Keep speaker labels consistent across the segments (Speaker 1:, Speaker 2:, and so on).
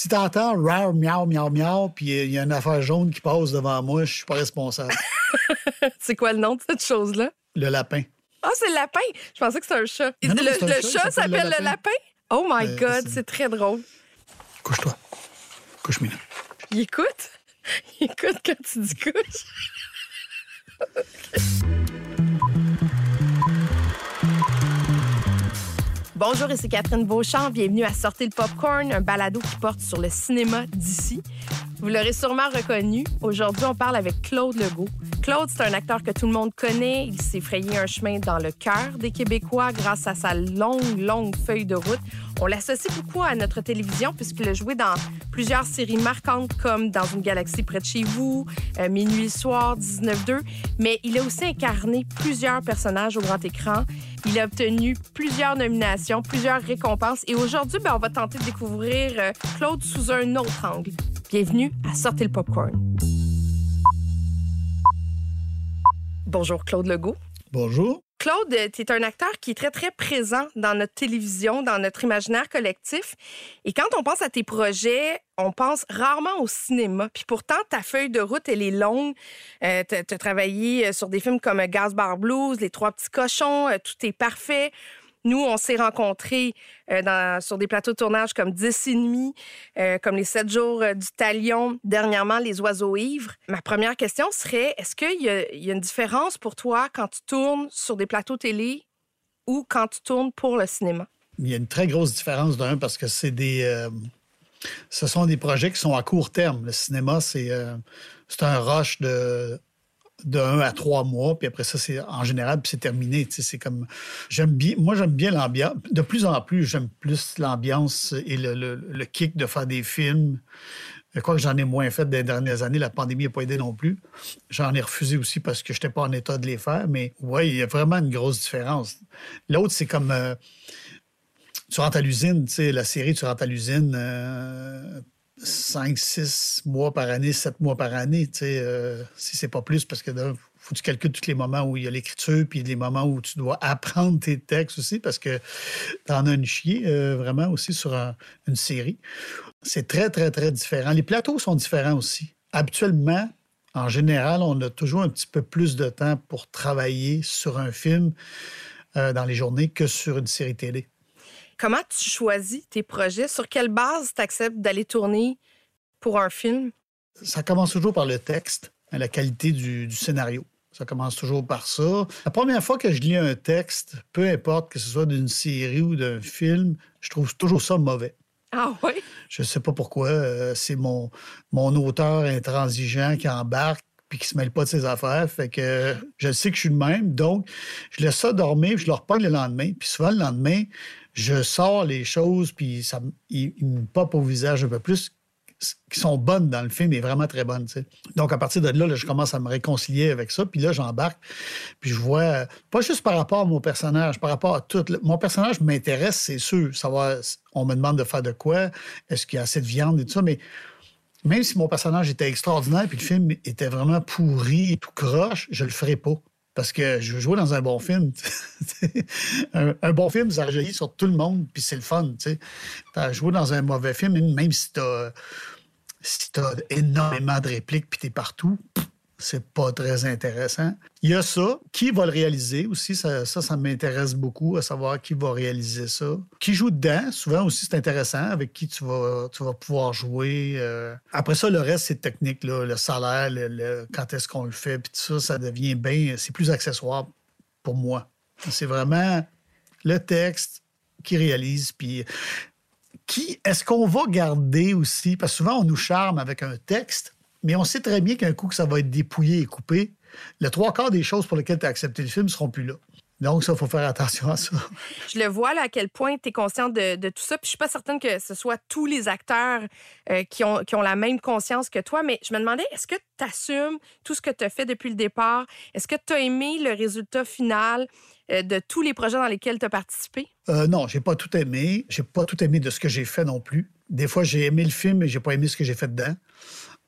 Speaker 1: Si t'entends rare, miaou, miaou, miaou, puis il y a une affaire jaune qui passe devant moi, je suis pas responsable.
Speaker 2: c'est quoi le nom de cette chose-là?
Speaker 1: Le lapin.
Speaker 2: Ah, c'est le lapin! Je pensais que c'était un chat.
Speaker 1: Non, non,
Speaker 2: le
Speaker 1: c'est un
Speaker 2: le
Speaker 1: chat, s'appelle le
Speaker 2: le lapin? Oh my
Speaker 1: Euh,
Speaker 2: God,
Speaker 1: c'est-
Speaker 2: très drôle.
Speaker 1: Couche-toi. Couche, Mina.
Speaker 2: Il écoute? Il écoute quand tu dis couche. Bonjour, ici Catherine Beauchamp. Bienvenue à Sortir le Popcorn, un balado qui porte sur le cinéma d'ici. Vous l'aurez sûrement reconnu. Aujourd'hui, on parle avec Claude Legault. Claude, c'est un acteur que tout le monde connaît. Il s'est frayé un chemin dans le cœur des Québécois grâce à sa longue, longue feuille de route. On l'associe beaucoup à notre télévision puisqu'il a joué dans plusieurs séries marquantes comme Dans une galaxie près de chez vous, euh, Minuit le soir, 19-2. Mais il a aussi incarné plusieurs personnages au grand écran. Il a obtenu plusieurs nominations, plusieurs récompenses. Et aujourd'hui, ben, on va tenter de découvrir euh, Claude sous un autre angle. Bienvenue à Sortez le Popcorn. Bonjour Claude Legault.
Speaker 1: Bonjour.
Speaker 2: Claude, tu es un acteur qui est très, très présent dans notre télévision, dans notre imaginaire collectif. Et quand on pense à tes projets, on pense rarement au cinéma. Puis pourtant, ta feuille de route, elle est longue. Euh, tu as travaillé euh, sur des films comme Gas Bar Blues, Les Trois Petits Cochons, euh, Tout est parfait. Nous, on s'est rencontrés euh, sur des plateaux de tournage comme 10 et demi, euh, comme les 7 jours euh, du Talion, dernièrement Les Oiseaux Ivres. Ma première question serait, est-ce qu'il y, a- une différence pour toi quand tu tournes sur des plateaux télé ou quand tu tournes pour le cinéma?
Speaker 1: Il y a une très grosse différence d'un parce que c'est des. ce sont des projets qui sont à court terme. Le cinéma, c'est un rush de de un à trois mois, puis après ça, c'est en général, puis c'est terminé. C'est comme j'aime bien. Moi, j'aime bien l'ambiance. De plus en plus, j'aime plus l'ambiance et le, le- kick de faire des films. Quoi que j'en ai moins fait des dernières années, la pandémie n'a pas aidé non plus. J'en ai refusé aussi parce que je n'étais pas en état de les faire. Mais oui, il y a vraiment une grosse différence. L'autre, c'est comme euh, tu rentres à l'usine, tu sais, la série, tu rentres à l'usine euh, 5, 6 mois par année, 7 mois par année, tu sais, euh, si c'est pas plus, parce que là, faut que tu calcules tous les moments où il y a l'écriture, puis les moments où tu dois apprendre tes textes aussi, parce que tu en as une chier euh, vraiment aussi sur un- une série. C'est très, très, très différent. Les plateaux sont différents aussi. Habituellement, en général, on a toujours un petit peu plus de temps pour travailler sur un film euh, dans les journées que sur une série télé.
Speaker 2: Comment tu choisis tes projets? Sur quelle base tu acceptes d'aller tourner pour un film?
Speaker 1: Ça commence toujours par le texte, hein, la qualité du, du scénario. Ça commence toujours par ça. La première fois que je lis un texte, peu importe que ce soit d'une série ou d'un film, je trouve toujours ça mauvais.
Speaker 2: Ah oui?
Speaker 1: Je sais pas pourquoi. euh, c'est mon, mon auteur intransigeant qui embarque puis qui se mêle pas de ses affaires. Fait que je sais que je suis le même. Donc, je laisse ça dormir, puis je le reprends le lendemain. Puis souvent, le lendemain, je sors les choses, puis ça, il, me pop au visage un peu plus qui sont bonnes dans le film et vraiment très bonnes. Donc, à partir de là, je commence à me réconcilier avec ça. Puis là, j'embarque. Puis je vois, pas juste par rapport à mon personnage, par rapport à tout. Mon personnage m'intéresse, c'est sûr. Savoir, on me demande de faire de quoi, est-ce qu'il y a assez de viande et tout ça. Mais même si mon personnage était extraordinaire puis le film était vraiment pourri et tout croche, je le ferais pas. Parce que je veux jouer dans un bon film. un, bon film, ça rejaillit sur tout le monde, puis c'est le fun. tu joué dans un mauvais film, même- si si t'as énormément de répliques puis t'es partout, pff, c'est pas très intéressant. Il y a ça. Qui va le réaliser aussi? Ça, ça, m'intéresse beaucoup à savoir qui va réaliser ça. Qui joue dedans? Souvent aussi, c'est intéressant avec qui tu vas, pouvoir jouer. euh. Après ça, le reste, c'est technique. Le salaire, le- quand est-ce qu'on le fait, puis tout ça, ça devient bien... C'est plus accessoire pour moi. C'est vraiment le texte qui réalise, puis qui est-ce qu'on va garder aussi? Parce que souvent, on nous charme avec un texte, mais on sait très bien qu'un coup que ça va être dépouillé et coupé, le trois quarts des choses pour lesquelles tu as accepté le film ne seront plus là. Donc, ça, il faut faire attention à ça.
Speaker 2: Je le vois là, à quel point tu es consciente de, de tout ça. Puis je suis pas certaine que ce soit tous les acteurs euh, qui, ont, qui ont la même conscience que toi, mais je me demandais, est-ce que tu assumes tout ce que tu as fait depuis le départ? Est-ce que tu as aimé le résultat final euh, de tous les projets dans lesquels tu as participé?
Speaker 1: Euh, non, j'ai pas tout aimé. J'ai pas tout aimé de ce que j'ai fait non plus. Des fois, j'ai aimé le film, mais j'ai pas aimé ce que j'ai fait dedans.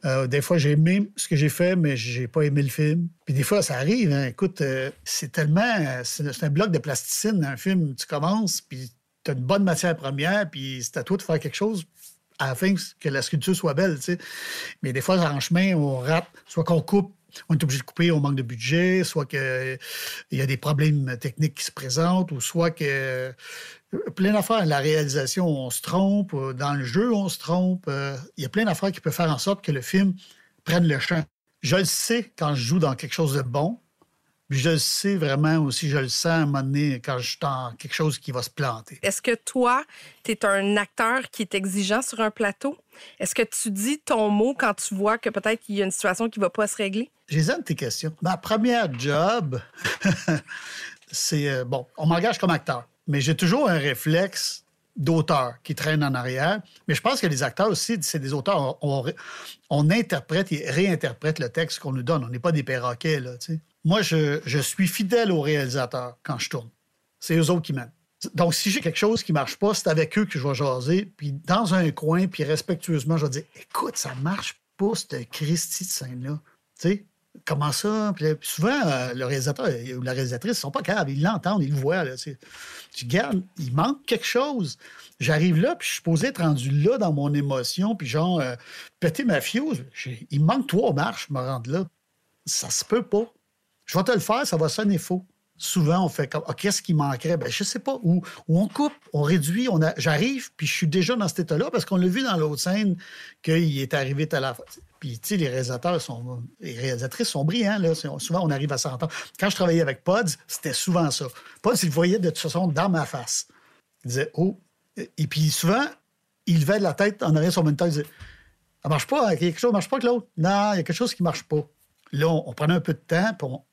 Speaker 1: Euh, des fois, j'ai aimé ce que j'ai fait, mais j'ai pas aimé le film. Puis des fois, ça arrive. hein. Écoute, euh, c'est tellement... C'est c'est un bloc de plasticine, un film. Tu commences, puis tu as une bonne matière première, puis c'est à toi de faire quelque chose à la fin que la sculpture soit belle. sais. Mais des fois, en chemin, on rate, soit qu'on coupe on est obligé de couper, on manque de budget, soit qu'il y a des problèmes techniques qui se présentent, ou soit que plein d'affaires. La réalisation, on se trompe. Dans le jeu, on se trompe. Il y a plein d'affaires qui peuvent faire en sorte que le film prenne le champ. Je le sais quand je joue dans quelque chose de bon, je le sais vraiment aussi, je le sens à un moment donné quand je suis dans quelque chose qui va se planter.
Speaker 2: Est-ce que toi, tu es un acteur qui est exigeant sur un plateau? Est-ce que tu dis ton mot quand tu vois que peut-être qu'il y a une situation qui ne va pas se régler?
Speaker 1: J'aime tes questions. Ma première job, c'est, euh, bon, on m'engage comme acteur, mais j'ai toujours un réflexe d'auteur qui traîne en arrière. Mais je pense que les acteurs aussi, c'est des auteurs. On, on, interprète et réinterprète le texte qu'on nous donne. On n'est pas des perroquets, là, tu sais. Moi, je, suis fidèle aux réalisateurs quand je tourne. C'est eux autres qui m'aiment. Donc, si j'ai quelque chose qui marche pas, c'est avec eux que je vais jaser. Puis dans un coin, puis respectueusement, je vais dire Écoute, ça marche pas, cette Christie de scène-là. Tu sais, comment ça? Puis, souvent, euh, le réalisateur ou la réalisatrice, ils sont pas capables. Ils l'entendent, ils le voient. Là, tu gardes, il manque quelque chose. J'arrive là, puis je suis posé être rendu là dans mon émotion, puis genre, euh, péter ma fiose. Il manque trois marches, me rendre là. Ça se peut pas. Je vais te le faire, ça va sonner faux. Souvent, on fait comme ah, qu'est-ce qui manquerait? Ben, je sais pas. Ou, on coupe, on réduit, on j'arrive, puis je suis déjà dans cet état-là parce qu'on l'a vu dans l'autre scène qu'il est arrivé à la Puis, tu sais, les réalisateurs sont, les réalisatrices sont brillants, là. Souvent, on arrive à s'entendre. Quand je travaillais avec Pods, c'était souvent ça. Pods, il voyait de toute façon dans ma face. Il disait, oh. Et puis, souvent, il levait la tête en arrière sur mon tête, il disait, ça marche pas, quelque chose marche pas, Claude. Non, il y a quelque chose qui marche pas. Là, on, prenait un peu de temps, puis on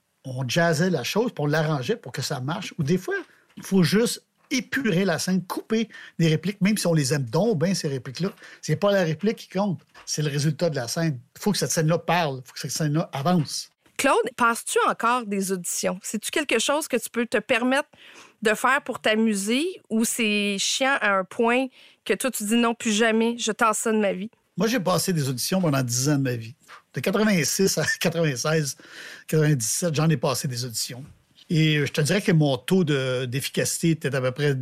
Speaker 1: jazzait la chose, pour l'arranger pour que ça marche. Ou des fois, il faut juste épurer la scène, couper des répliques, même si on les aime donc bien, ces répliques-là. C'est pas la réplique qui compte, c'est le résultat de la scène. Il faut que cette scène-là parle, il faut que cette scène-là avance.
Speaker 2: Claude, passes-tu encore des auditions? C'est-tu quelque chose que tu peux te permettre de faire pour t'amuser ou c'est chiant à un point que toi, tu dis non, plus jamais, je t'en de ma vie?
Speaker 1: Moi, j'ai passé des auditions pendant 10 ans de ma vie. De 86 à 96, 97, j'en ai passé des auditions. Et je te dirais que mon taux d'efficacité était à peu près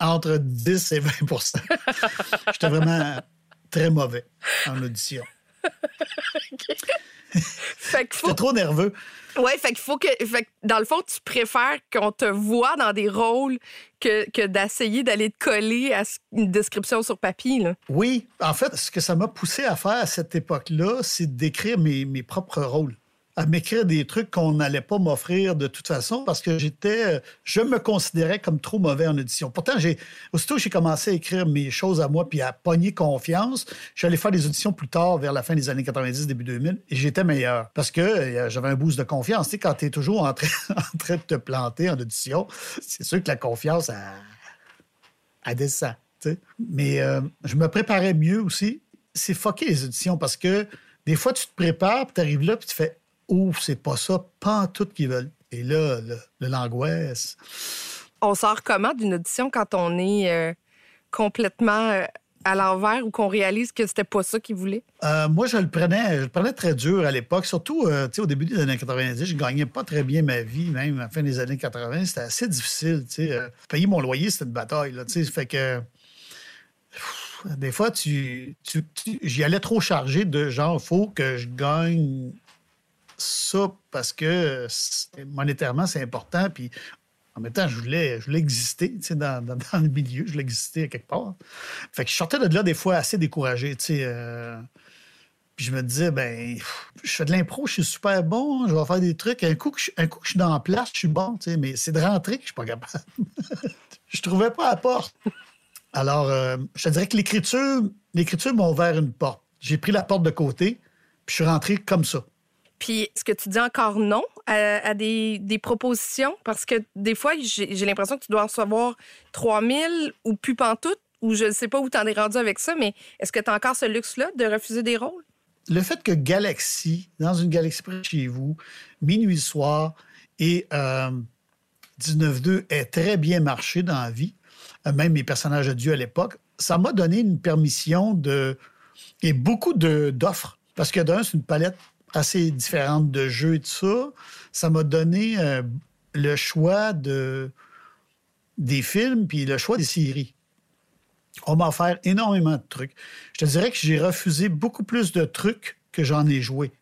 Speaker 1: entre 10 et 20 J'étais vraiment très mauvais en audition. fait J'étais trop nerveux.
Speaker 2: Oui, fait qu'il faut que. Fait dans le fond, tu préfères qu'on te voit dans des rôles que, que d'essayer d'aller te coller à une description sur papier. Là.
Speaker 1: Oui. En fait, ce que ça m'a poussé à faire à cette époque-là, c'est d'écrire mes, mes propres rôles à m'écrire des trucs qu'on n'allait pas m'offrir de toute façon parce que j'étais, je me considérais comme trop mauvais en audition. Pourtant, j'ai, aussitôt j'ai commencé à écrire mes choses à moi puis à pogner confiance, j'allais faire des auditions plus tard, vers la fin des années 90, début 2000, et j'étais meilleur parce que euh, j'avais un boost de confiance. Tu sais, quand tu es toujours en train, en train de te planter en audition, c'est sûr que la confiance, a, a descend. Mais euh, je me préparais mieux aussi. C'est fucké les auditions parce que des fois, tu te prépares, puis tu arrives là, puis tu fais ou c'est pas ça, pas tout qu'ils veulent. Et là, le, l'angoisse.
Speaker 2: On sort comment d'une audition quand on est euh, complètement euh, à l'envers ou qu'on réalise que c'était pas ça qu'ils voulaient?
Speaker 1: Euh, moi, je le prenais, je le prenais très dur à l'époque. Surtout, au début des années 90, je gagnais pas très bien ma vie, même à la fin des années 80. C'était assez difficile. Payer mon loyer, c'était une bataille. Là, fait que des fois, tu, j'y allais trop chargé de genre, faut que je gagne ça parce que monétairement, c'est important. Puis en même temps, je voulais, je voulais exister dans, dans, dans, le milieu, je voulais exister quelque part. Fait que je sortais de là des fois assez découragé. Euh, puis je me disais, ben, je fais de l'impro, je suis super bon, je vais faire des trucs. Un coup que je, un coup je suis dans la place, je suis bon, mais c'est de rentrer que je suis pas capable. je trouvais pas la porte. Alors, euh, je te dirais que l'écriture, l'écriture m'a ouvert une porte. J'ai pris la porte de côté, puis je suis rentré comme ça.
Speaker 2: Puis, est-ce que tu dis encore non à, des, propositions? Parce que des fois, j'ai l'impression que tu dois recevoir 3000 ou plus pantoute, ou je ne sais pas où tu en es rendu avec ça, mais est-ce que tu as encore ce luxe-là de refuser des rôles?
Speaker 1: Le fait que Galaxy, dans une galaxie près de chez vous, Minuit Soir et euh, 19-2 ait très bien marché dans la vie, euh, même mes personnages de Dieu à l'époque, ça m'a donné une permission de. et beaucoup d'offres. Parce que d'un, c'est une palette assez différente de jeux et tout ça, ça m'a donné euh, le choix de, des films puis le choix des séries. On m'a offert énormément de trucs. Je te dirais que j'ai refusé beaucoup plus de trucs que j'en ai joué.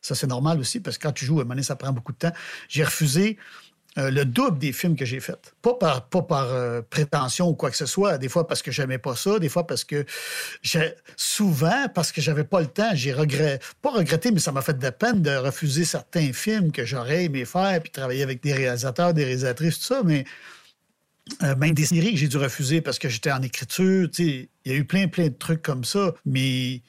Speaker 1: Ça, c'est normal aussi, parce que quand tu joues, à un moment ça prend beaucoup de temps. J'ai refusé euh, le double des films que j'ai faits. Pas par, pas par euh, prétention ou quoi que ce soit. Des fois parce que j'aimais pas ça, des fois parce que souvent parce que j'avais pas le temps. J'ai regretté, pas regretté, mais ça m'a fait de la peine de refuser certains films que j'aurais aimé faire, puis travailler avec des réalisateurs, des réalisatrices, tout ça. Mais euh, même des séries que j'ai dû refuser parce que j'étais en écriture. Il y a eu plein, plein de trucs comme ça. Mais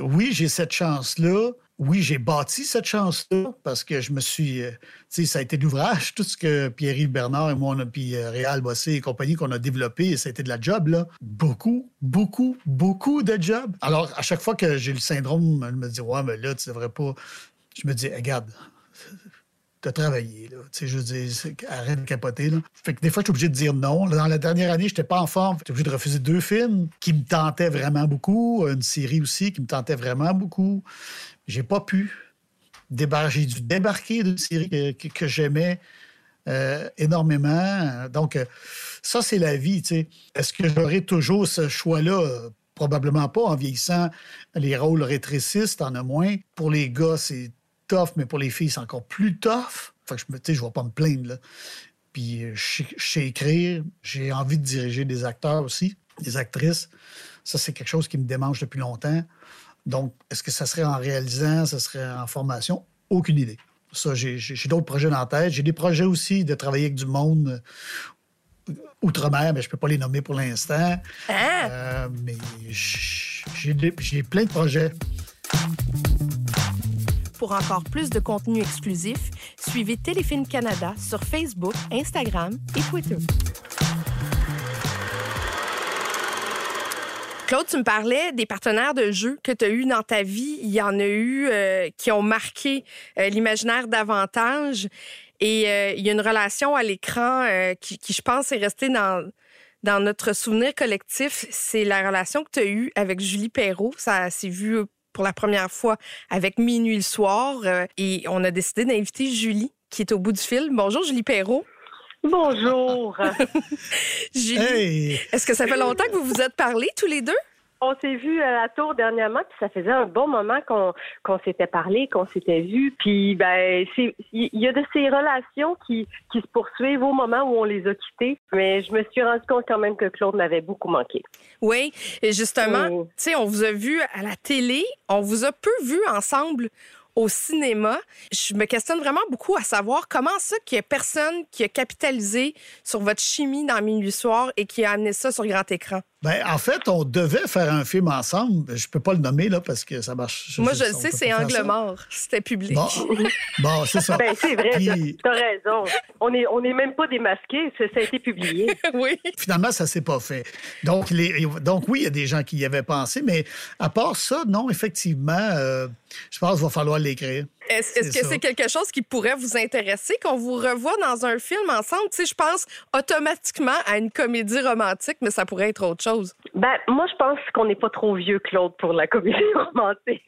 Speaker 1: oui, j'ai cette chance-là oui, j'ai bâti cette chance-là parce que je me suis. Euh, tu sais, ça a été l'ouvrage, tout ce que Pierre-Yves Bernard et moi, on a, puis euh, Réal Bossé et compagnie qu'on a développé, ça a été de la job, là. Beaucoup, beaucoup, beaucoup de job. Alors, à chaque fois que j'ai le syndrome, je me dis, ouais, mais là, tu devrais pas. Je me dis, regarde, de travailler. Là. Tu sais, je dire, arrête de capoter. Là. Fait que des fois, je suis obligé de dire non. Dans la dernière année, je n'étais pas en forme. J'étais obligé de refuser deux films qui me tentaient vraiment beaucoup, une série aussi qui me tentait vraiment beaucoup. J'ai pas pu. J'ai dû débarquer d'une série que, j'aimais euh, énormément. Donc, euh, ça, c'est la vie. Est-ce que j'aurai toujours ce choix-là? Probablement pas. En vieillissant, les rôles rétrécissent, en a moins. Pour les gars, c'est tough, mais pour les filles, c'est encore plus tough. Fait que je ne vais pas me plaindre. Puis euh, je sais écrire, j'ai envie de diriger des acteurs aussi, des actrices. Ça, c'est quelque chose qui me démange depuis longtemps. Donc, est-ce que ça serait en réalisant, ça serait en formation? Aucune idée. Ça, j'ai d'autres projets dans la tête. J'ai des projets aussi de travailler avec du monde euh, outre-mer, mais je ne peux pas les nommer pour l'instant.
Speaker 2: Hein?
Speaker 1: Euh, mais j'ai plein de projets.
Speaker 2: Pour encore plus de contenu exclusif, suivez Téléfilm Canada sur Facebook, Instagram et Twitter. Claude, tu me parlais des partenaires de jeu que tu as eus dans ta vie. Il y en a eu euh, qui ont marqué euh, l'imaginaire davantage. Et euh, il y a une relation à l'écran qui, je pense, est restée dans, dans notre souvenir collectif. C'est la relation que tu as eue avec Julie Perrault. Ça s'est vu pour la première fois avec Minuit le soir. et on a décidé d'inviter Julie, qui est au bout du fil. Bonjour, Julie Perrault.
Speaker 3: Bonjour.
Speaker 2: Julie, est-ce que ça fait longtemps que vous vous êtes parlé tous les deux?
Speaker 3: On s'est vu à la tour dernièrement, puis ça faisait un bon moment qu'on qu'on s'était parlé, qu'on s'était vu. Puis ben, il y a de ces relations qui, qui se poursuivent au moment où on les a quittées. Mais je me suis rendu compte quand même que Claude m'avait beaucoup manqué.
Speaker 2: Oui, et justement, tu sais, on vous a vu à la télé, on vous a peu vu ensemble au cinéma. Je me questionne vraiment beaucoup à savoir comment ça qu'il y a personne qui a capitalisé sur votre chimie dans Minuit Soir et qui a amené ça sur grand écran.
Speaker 1: Ben, en fait, on devait faire un film ensemble. Je peux pas le nommer là parce que ça marche.
Speaker 2: Moi, je le sais, c'est Angle mort. C'était public.
Speaker 1: Bon, c'est ça.
Speaker 3: Ben, c'est vrai. Tu T'as raison. On n'est on est même pas démasqué. Ça, a été publié.
Speaker 2: oui.
Speaker 1: Finalement, ça s'est pas fait. Donc, les, donc oui, il y a des gens qui y avaient pensé, mais à part ça, non, effectivement, euh, je pense qu'il va falloir l'écrire.
Speaker 2: Est-ce que c'est quelque chose qui pourrait vous intéresser, qu'on vous revoit dans un film ensemble? Tu sais, je pense automatiquement à une comédie romantique, mais ça pourrait être autre chose.
Speaker 3: Ben, moi, je pense qu'on n'est pas trop vieux, Claude, pour la comédie romantique.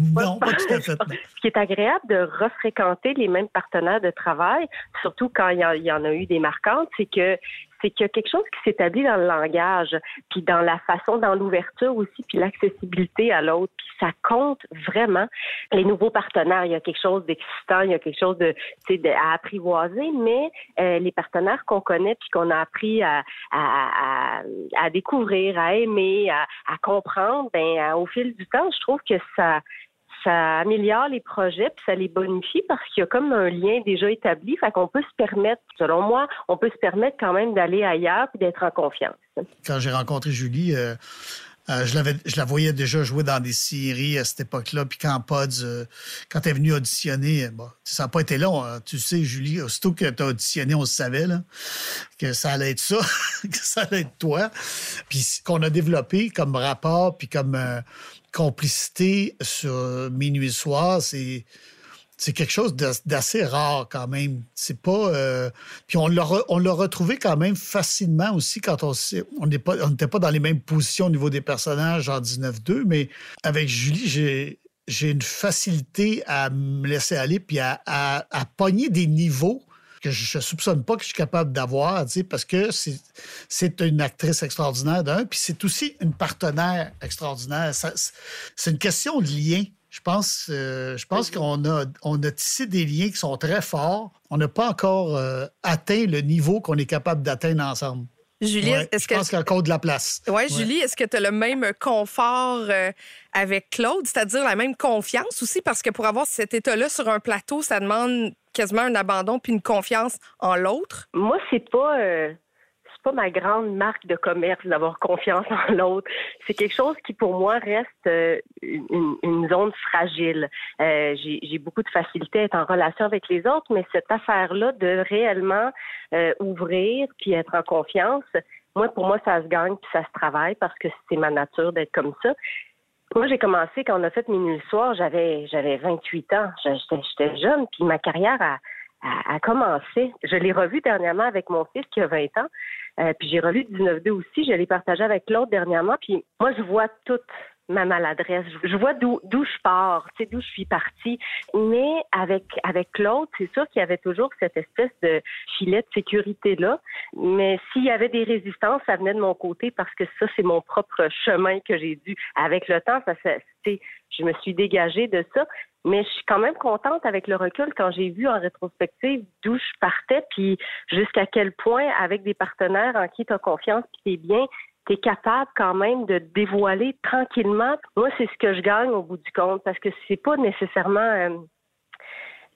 Speaker 1: non, pas tout à fait.
Speaker 3: Ce qui est agréable de refréquenter les mêmes partenaires de travail, surtout quand il y, en a eu des marquantes, c'est que c'est qu'il y a quelque chose qui s'établit dans le langage, puis dans la façon, dans l'ouverture aussi, puis l'accessibilité à l'autre, puis ça compte vraiment. Les nouveaux partenaires, il y a quelque chose d'excitant, il y a quelque chose de, à apprivoiser, mais euh, les partenaires qu'on connaît puis qu'on a appris à, découvrir, à aimer, à, à comprendre, ben au fil du temps, je trouve que ça ça améliore les projets puis ça les bonifie parce qu'il y a comme un lien déjà établi. Fait qu'on peut se permettre, selon moi, on peut se permettre quand même d'aller ailleurs puis d'être en confiance.
Speaker 1: Quand j'ai rencontré Julie, euh, euh, je, la voyais déjà jouer dans des séries à cette époque-là. Puis quand Pods, euh, quand venue auditionner, bon, ça n'a pas été long. Hein. Tu sais, Julie, aussitôt que tu as auditionné, on savait là, que ça allait être ça, que ça allait être toi. Puis qu'on a développé comme rapport, puis comme complicité sur Minuit Soir, c'est quelque chose d'assez rare quand même. C'est pas. Euh, puis on l'a, retrouvé quand même facilement aussi quand on on n'était pas, dans les mêmes positions au niveau des personnages en 19-2, mais avec Julie, j'ai, une facilité à me laisser aller puis à, à, pogner des niveaux que je ne soupçonne pas que je suis capable d'avoir, parce que c'est une actrice extraordinaire d'un, puis c'est aussi une partenaire extraordinaire. C'est une question de lien. Je pense, euh, je pense qu'on a, on a tissé des liens qui sont très forts. On n'a pas encore euh, atteint le niveau qu'on est capable d'atteindre ensemble.
Speaker 2: Julie, est-ce
Speaker 1: que. Je pense qu'il y a encore de la place.
Speaker 2: Oui, ouais. Julie, est-ce que tu as le même confort euh, avec Claude, c'est-à-dire la même confiance aussi? Parce que pour avoir cet état-là sur un plateau, ça demande quasiment un abandon puis une confiance en l'autre.
Speaker 3: Moi, c'est pas pas ma grande marque de commerce d'avoir confiance en l'autre. C'est quelque chose qui, pour moi, reste euh, une, zone fragile. Euh, j'ai beaucoup de facilité à être en relation avec les autres, mais cette affaire-là de réellement euh, ouvrir puis être en confiance, moi, pour moi, ça se gagne puis ça se travaille parce que c'est ma nature d'être comme ça. Moi, j'ai commencé quand on a fait Minuit le soir, j'avais j'avais 28 ans. J'étais jeune, puis ma carrière a, a commencé. Je l'ai revu dernièrement avec mon fils qui a 20 ans. Euh, puis j'ai revu 19-2 aussi, je l'ai partagé avec l'autre dernièrement. Puis moi, je vois toute ma maladresse. Je vois d'où je pars, tu sais, d'où je suis partie. Mais avec avec l'autre, c'est sûr qu'il y avait toujours cette espèce de filet de sécurité là. Mais s'il y avait des résistances, ça venait de mon côté parce que ça, c'est mon propre chemin que j'ai dû. Avec le temps, ça, je me suis dégagée de ça. Mais je suis quand même contente avec le recul quand j'ai vu en rétrospective d'où je partais, puis jusqu'à quel point, avec des partenaires en qui tu as confiance, puis t'es bien, tu es capable quand même de dévoiler tranquillement. Moi, c'est ce que je gagne au bout du compte, parce que c'est pas nécessairement euh,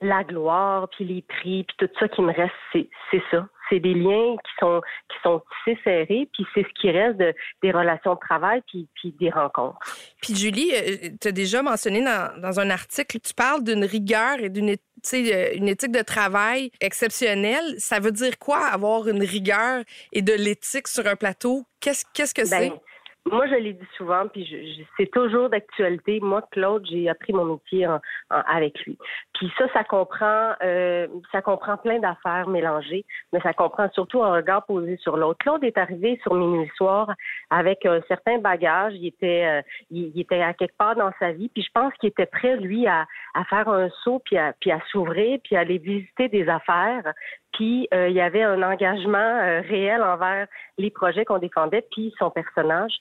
Speaker 3: la gloire, puis les prix, puis tout ça qui me reste, c'est ça c'est des liens qui sont qui sont tissés serrés, puis c'est ce qui reste de, des relations de travail, puis, puis des rencontres.
Speaker 2: Puis Julie, euh, tu as déjà mentionné dans, dans, un article, tu parles d'une rigueur et d'une euh, une éthique de travail exceptionnelle. Ça veut dire quoi avoir une rigueur et de l'éthique sur un plateau? Qu'est-ce qu'est-ce que ben, c'est?
Speaker 3: Moi, je l'ai dit souvent, puis je, c'est toujours d'actualité. Moi, Claude, j'ai appris mon métier avec lui. Puis ça, ça comprend, euh, ça comprend plein d'affaires mélangées, mais ça comprend surtout un regard posé sur l'autre. Claude est arrivé sur Minuit Soir avec un certain bagage. Il était, euh, il, était à quelque part dans sa vie, puis je pense qu'il était prêt, lui, à, à faire un saut, puis à, puis à s'ouvrir, puis à aller visiter des affaires. Puis euh, il y avait un engagement réel envers les projets qu'on défendait, puis son personnage.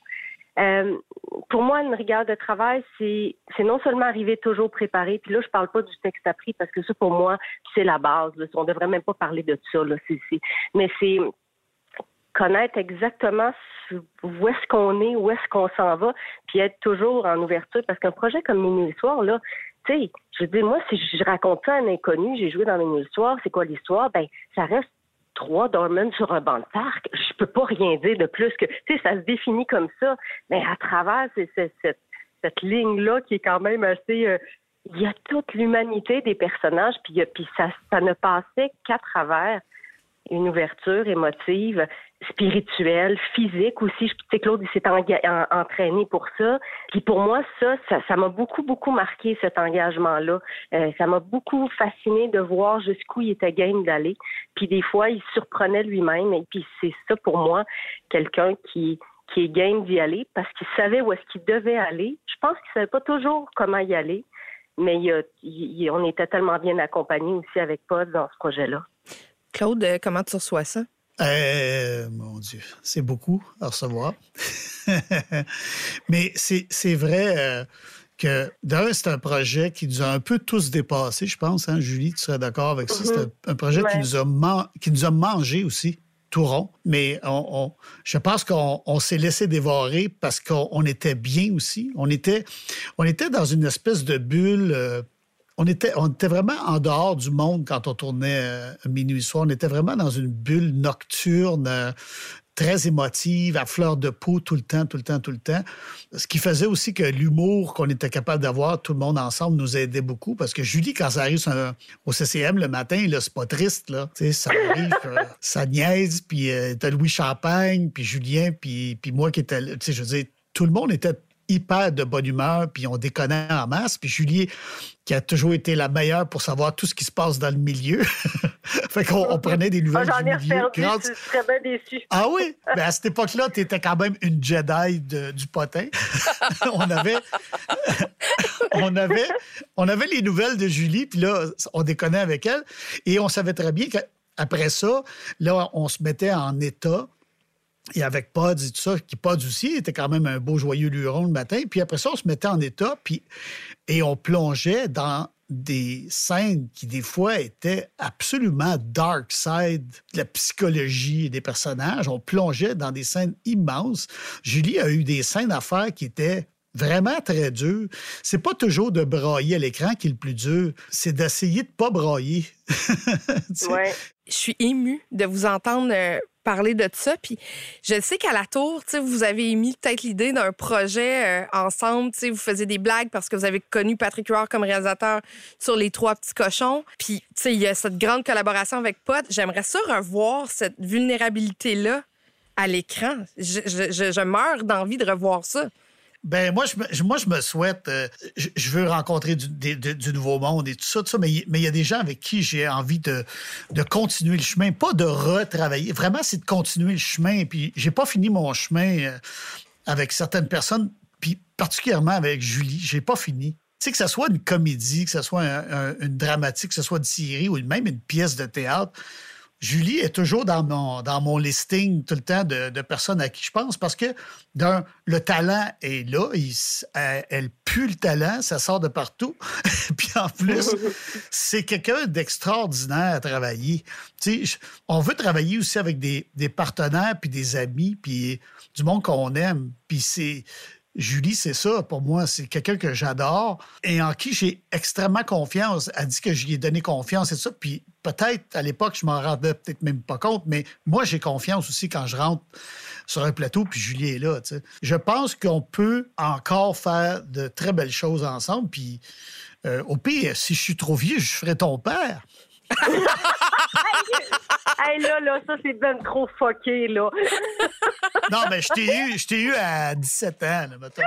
Speaker 3: Euh, pour moi, une rigueur de travail, c'est non seulement arriver toujours préparé, puis là, je parle pas du texte appris parce que ça, pour moi, c'est la base. Là. On devrait même pas parler de ça. Là. mais c'est connaître exactement où est-ce qu'on est, où est-ce qu'on s'en va, puis être toujours en ouverture. Parce qu'un projet comme Minuit Soir, là, tu sais, je veux dire, moi, si je raconte ça à un inconnu, j'ai joué dans Minuit Soir, c'est quoi l'histoire? Ben, ça reste trois dormants sur un banc de parc, je peux pas rien dire de plus que, tu sais, ça se définit comme ça, mais à travers cette, cette ligne-là qui est quand même assez... Euh, il y a toute l'humanité des personnages, puis, puis ça ne passait qu'à travers une ouverture émotive, spirituelle, physique aussi. Je sais Claude, il s'est entraîné pour ça. Puis pour moi, ça, ça m'a beaucoup, beaucoup marqué cet engagement-là. Euh, ça m'a beaucoup fasciné de voir jusqu'où il était game d'aller. Puis des fois, il surprenait lui-même. Et puis c'est ça pour moi, quelqu'un qui est game d'y aller parce qu'il savait où est-ce qu'il devait aller. Je pense qu'il savait pas toujours comment y aller, mais on était tellement bien accompagnés aussi avec Paul dans ce projet-là.
Speaker 2: Claude, euh, comment tu reçois ça?
Speaker 1: Euh, mon Dieu, c'est beaucoup à recevoir. Mais c'est vrai euh, que d'un, c'est un projet qui nous a un peu tous dépassés, je pense. Hein, Julie, tu serais d'accord avec ça? C'est mm-hmm. un, projet qui, nous a qui nous a mangé aussi tout rond, mais on, je pense qu'on s'est laissé dévorer parce qu'on était bien aussi. On était, on était dans une espèce de bulle on était, on était vraiment en dehors du monde quand on tournait euh, minuit soir. On était vraiment dans une bulle nocturne, euh, très émotive, à fleur de peau tout le temps, tout le temps, tout le temps. Ce qui faisait aussi que l'humour qu'on était capable d'avoir tout le monde ensemble nous aidait beaucoup parce que Julie, quand ça arrive au CCM le matin, là, c'est pas triste, là. ça arrive, euh, ça niaise, puis t'as Louis Champagne, puis Julien, puis, puis moi qui étais, tu sais, je veux dire, tout le monde était hyper de bonne humeur, puis on déconnait en masse. Puis Julie, qui a toujours été la meilleure pour savoir tout ce qui se passe dans le milieu. fait qu'on on prenait des nouvelles
Speaker 3: ah, J'en ai du Grande... je très bien déçu.
Speaker 1: Ah oui? Mais à cette époque-là, tu étais quand même une Jedi du potin. on avait... on avait... On avait les nouvelles de Julie, puis là, on déconnait avec elle. Et on savait très bien que après ça, là, on se mettait en état. Et avec Pods et tout ça, qui Pods aussi était quand même un beau joyeux luron le matin. Puis après ça, on se mettait en état, puis, et on plongeait dans des scènes qui, des fois, étaient absolument dark side de la psychologie des personnages. On plongeait dans des scènes immenses. Julie a eu des scènes à faire qui étaient vraiment très dures. C'est pas toujours de brailler à l'écran qui est le plus dur, c'est d'essayer de pas brailler.
Speaker 2: ouais. Je suis émue de vous entendre euh, parler de ça. Puis je sais qu'à la tour, vous avez émis peut-être l'idée d'un projet euh, ensemble. Vous faisiez des blagues parce que vous avez connu Patrick Huard comme réalisateur sur Les Trois Petits Cochons. Puis il y a cette grande collaboration avec Pot. J'aimerais ça revoir cette vulnérabilité-là à l'écran. Je, je, je meurs d'envie de revoir ça.
Speaker 1: Ben moi, je, moi, je me souhaite, euh, je, veux rencontrer du, du, nouveau monde et tout ça, tout ça mais il y a des gens avec qui j'ai envie de, de continuer le chemin, pas de retravailler. Vraiment, c'est de continuer le chemin. Puis j'ai pas fini mon chemin euh, avec certaines personnes, puis particulièrement avec Julie, j'ai pas fini. Tu sais, que ce soit une comédie, que ce soit une dramatique, que ce soit une série ou même une pièce de théâtre, Julie est toujours dans mon, listing tout le temps de, personnes à qui je pense parce que, d'un, le talent est là, elle, pue le talent, ça sort de partout. puis en plus, c'est quelqu'un d'extraordinaire à travailler. On veut travailler aussi avec des, des partenaires, puis des amis, puis du monde qu'on aime. Puis c'est Julie, c'est ça pour moi. C'est quelqu'un que j'adore et en qui j'ai extrêmement confiance. Elle dit que lui ai donné confiance et ça. Puis peut-être à l'époque, je m'en rendais peut-être même pas compte, mais moi, j'ai confiance aussi quand je rentre sur un plateau puis Julie est là. Je pense qu'on peut encore faire de très belles choses ensemble. Puis euh, au pire, si je suis trop vieux, je ferai ton père.
Speaker 3: Hey, là, là, ça, c'est bien trop fucké, là.
Speaker 1: non, mais je t'ai eu, je eu à 17 ans, là, mettons.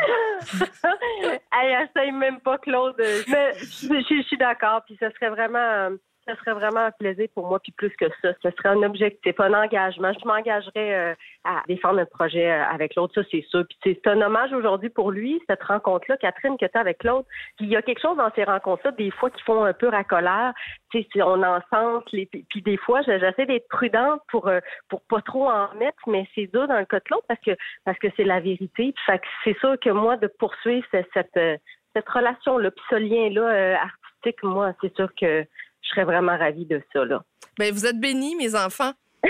Speaker 3: hey, essaye même pas, Claude. Mais je suis d'accord, puis ce serait vraiment ce serait vraiment un plaisir pour moi, puis plus que ça, ce serait un objectif, un engagement. Je m'engagerais euh, à défendre un projet euh, avec l'autre, ça c'est sûr. Puis c'est un hommage aujourd'hui pour lui, cette rencontre-là, Catherine, que tu as avec l'autre. Puis il y a quelque chose dans ces rencontres-là, des fois, qui font un peu racolère. Tu sais, on en sent, les... puis des fois, j'essaie d'être prudente pour euh, pour pas trop en mettre, mais c'est dur dans le cas de l'autre parce que parce que c'est la vérité. Puis c'est sûr que moi, de poursuivre cette, cette, cette relation-là, puis ce lien-là artistique, moi, c'est sûr que je serais vraiment ravie de ça. Là.
Speaker 2: Bien, vous êtes bénis, mes enfants.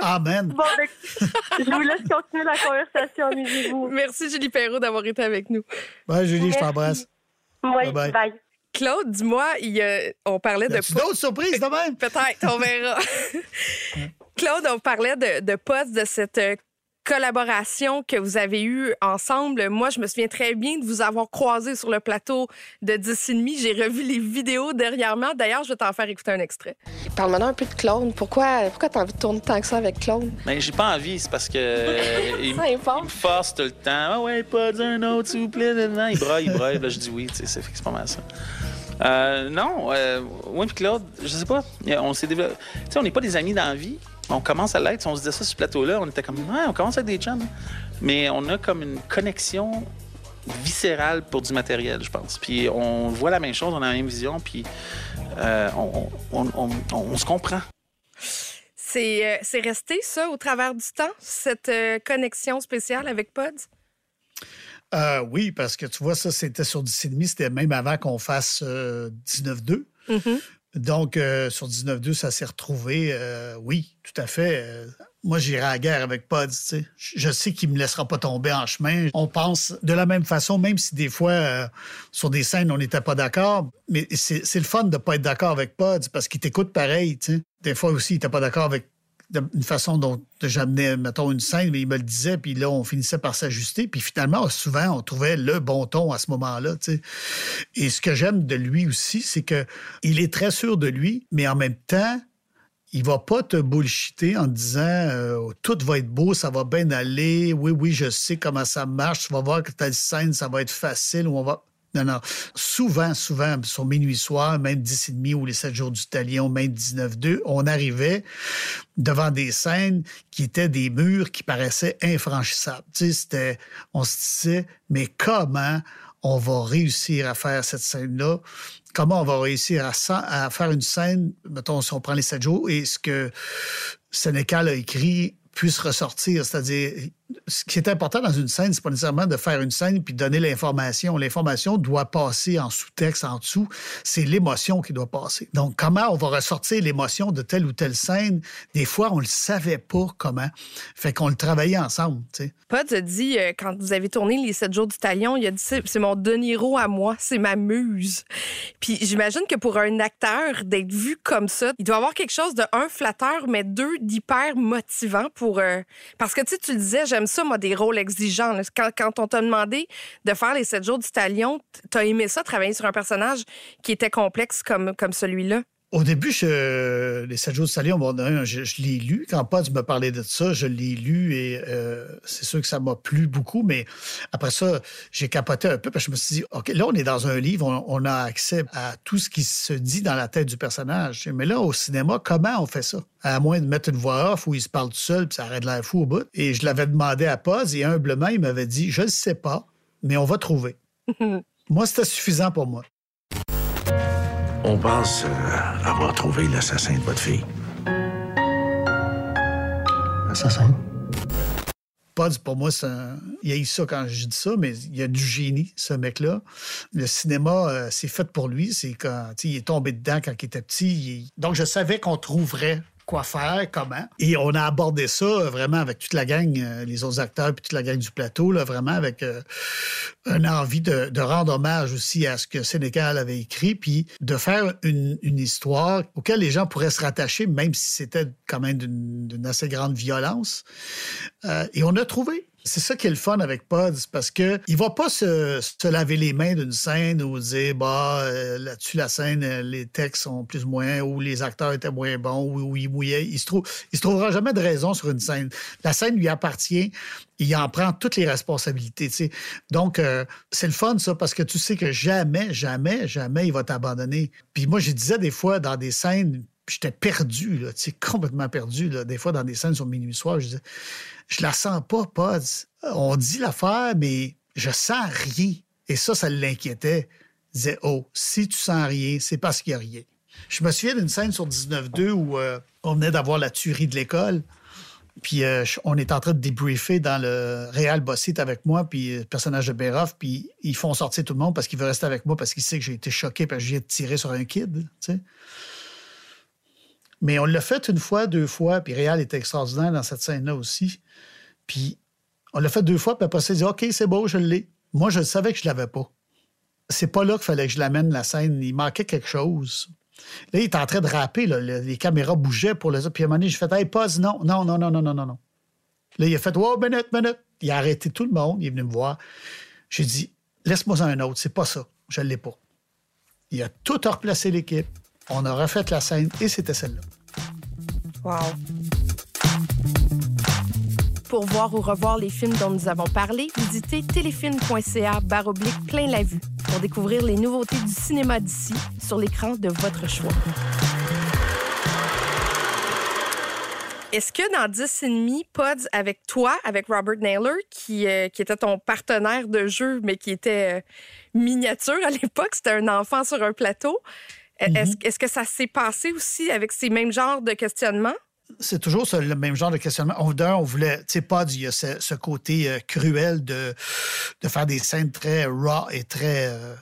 Speaker 1: Amen.
Speaker 3: Bon, ben, je vous laisse continuer la conversation, amusez-vous.
Speaker 2: Merci, Julie Perrault, d'avoir été avec nous.
Speaker 1: Bye, Julie, je t'embrasse.
Speaker 3: Oui, bye. bye.
Speaker 2: Claude, dis-moi, on parlait de.
Speaker 1: d'autres surprises de même?
Speaker 2: Peut-être, on verra. Claude, on parlait de, de poste de cette euh, collaboration que vous avez eue ensemble. Moi, je me souviens très bien de vous avoir croisé sur le plateau de 10 demi. J'ai revu les vidéos derrièrement. D'ailleurs, je vais t'en faire écouter un extrait. Parle-moi un peu de Claude. Pourquoi, pourquoi tu as envie de tourner tant que ça avec Claude?
Speaker 4: Ben, j'ai pas envie. C'est parce que il, me force tout le temps. Ah ouais, pas un autre, s'il vous plaît. Il braille, il braille. Là, je dis oui. C'est pas mal ça. Euh, non, euh, moi et Claude, je sais pas. On s'est développé. Tu sais, on n'est pas des amis dans la vie. On commence à l'être. Si on se disait ça sur ce plateau-là, on était comme, ouais, on commence à être des chums. Mais on a comme une connexion viscérale pour du matériel, je pense. Puis on voit la même chose, on a la même vision, puis euh, on, se comprend.
Speaker 2: C'est, c'est resté ça au travers du temps, cette connexion spéciale avec Pods?
Speaker 1: Euh, oui, parce que tu vois, ça, c'était sur 10,5, c'était même avant qu'on fasse 19-2. Euh, mm-hmm. Donc, euh, sur 19-2, ça s'est retrouvé. oui, tout à fait. moi, j'irai à guerre avec Pods. sais. Je sais qu'il me laissera pas tomber en chemin. On pense de la même façon, même si des fois, sur des scènes, on n'était pas d'accord. Mais c'est le fun de pas être d'accord avec Pods parce qu'il t'écoute pareil. Des fois aussi, il n'était pas d'accord avec d'une façon dont j'amenais, mettons, une scène, mais il me le disait, puis là, on finissait par s'ajuster. Puis finalement, souvent, on trouvait le bon ton à ce moment-là. Et ce que j'aime de lui aussi, c'est que il est très sûr de lui, mais en même temps, il va pas te bullshiter en disant euh, tout va être beau, ça va bien aller, oui, oui, je sais comment ça marche, tu vas voir que telle scène, ça va être facile, on va. Non, non. Souvent, souvent, sur Minuit Soir, même 10 et demi ou les 7 jours du Talion, même 19-2, on arrivait devant des scènes qui étaient des murs qui paraissaient infranchissables. C'était, on se disait, mais comment on va réussir à faire cette scène-là, comment on va réussir à, faire une scène, mettons, si on prend les sept jours, et ce que Sénécal a écrit puisse ressortir? C'est-à-dire, ce qui est important dans une scène, c'est pas nécessairement de faire une scène puis donner l'information. L'information doit passer en sous-texte, en dessous. C'est l'émotion qui doit passer. Donc, comment on va ressortir l'émotion de telle ou telle scène? Des fois, on le savait pas comment. Fait qu'on le travaillait ensemble, tu sais.
Speaker 2: A dit, euh, quand vous avez tourné Les 7 jours du talion, il a dit, c'est mon De Niro à moi, c'est ma muse. Puis j'imagine que pour un acteur, d'être vu comme ça, il doit avoir quelque chose de, un, flatteur, mais deux, d'hyper motivant pour... Euh, parce que, tu sais, tu le disais, j'aime ça, moi, des rôles exigeants. Quand, on t'a demandé de faire les 7 jours du talion, t'as aimé ça, travailler sur un personnage qui était complexe comme, comme celui-là?
Speaker 1: Au début, je, les 7 jours de Salion, bon, je, je l'ai lu. Quand Pod me parlait de ça, je l'ai lu et euh, c'est sûr que ça m'a plu beaucoup. Mais après ça, j'ai capoté un peu parce que je me suis dit, OK, là, on est dans un livre, on, a accès à tout ce qui se dit dans la tête du personnage. Mais là, au cinéma, comment on fait ça? À moins de mettre une voix off où il se parle tout seul puis ça arrête l'air fou au bout. Et je l'avais demandé à Pod et humblement, il m'avait dit, je ne sais pas, mais on va trouver. moi, c'était suffisant pour moi.
Speaker 5: On pense euh, avoir trouvé l'assassin de votre fille.
Speaker 1: Assassin? Pas pour moi, un... il y a eu ça quand je dis ça, mais il y a du génie, ce mec-là. Le cinéma, euh, c'est fait pour lui. C'est quand il est tombé dedans quand il était petit. Donc, je savais qu'on trouverait quoi faire, comment. Et on a abordé ça euh, vraiment avec toute la gang, euh, les autres acteurs, puis toute la gang du plateau, là, vraiment avec euh, une envie de, rendre hommage aussi à ce que Sénécal avait écrit, puis de faire une, histoire auquel les gens pourraient se rattacher, même si c'était quand même d'une assez grande violence. et on a trouvé c'est ça qui est le fun avec Pods, parce que il va pas se, laver les mains d'une scène ou dire bah euh, là-dessus la scène euh, les textes sont plus ou moins ou les acteurs étaient moins bons ou, il mouillait. Il se il se trouvera jamais de raison sur une scène. La scène lui appartient. Il en prend toutes les responsabilités. Donc, euh, c'est le fun, ça, parce que tu sais que jamais, jamais, jamais il va t'abandonner. Puis moi, je disais des fois dans des scènes, j'étais perdu, là, complètement perdu. Là. Des fois, dans des scènes sur minuit soir, je disais, je la sens pas, Pods. On dit l'affaire, mais je sens rien. Et ça, ça l'inquiétait. Il disait, oh, si tu sens rien, c'est parce qu'il n'y a rien. Je me souviens d'une scène sur 19-2 où euh, on venait d'avoir la tuerie de l'école. Puis euh, on est en train de débriefer dans le Réal Bossit avec moi, puis le personnage de Beroff, puis ils font sortir tout le monde parce qu'il veut rester avec moi parce qu'il sait que j'ai été choqué parce que j'ai tiré sur un kid. Tu sais. Mais on l'a fait une fois, deux fois, puis Réal était extraordinaire dans cette scène-là aussi. Puis on l'a fait deux fois, puis après, il dit OK, c'est beau, je l'ai. Moi, je savais que je l'avais pas. C'est pas là qu'il fallait que je l'amène la scène. Il manquait quelque chose. Là, il était en train de rapper, les caméras bougeaient pour le. Puis à un moment donné, je fais Hey, pause, non, non, non, non, non, non, non. Là, il a fait Wow, minute, minute. Il a arrêté tout le monde, il est venu me voir. J'ai dit Laisse-moi un autre, c'est pas ça. Je l'ai pas. Il a tout replacé l'équipe. On a refait la scène et c'était celle-là.
Speaker 2: Wow. Pour voir ou revoir les films dont nous avons parlé, visitez téléfilm.ca baroblique plein la vue pour découvrir les nouveautés du cinéma d'ici sur l'écran de votre choix. Est-ce que dans 10 et demi, Pods avec toi, avec Robert Naylor, qui, euh, était ton partenaire de jeu, mais qui était euh, miniature à l'époque, c'était un enfant sur un plateau, Mm-hmm. Est-ce que ça s'est passé aussi avec ces mêmes genres de questionnements?
Speaker 1: c'est toujours le même genre de questionnement. On, on voulait, tu sais, pas il y a ce, côté euh, cruel de, de faire des scènes très raw et très euh,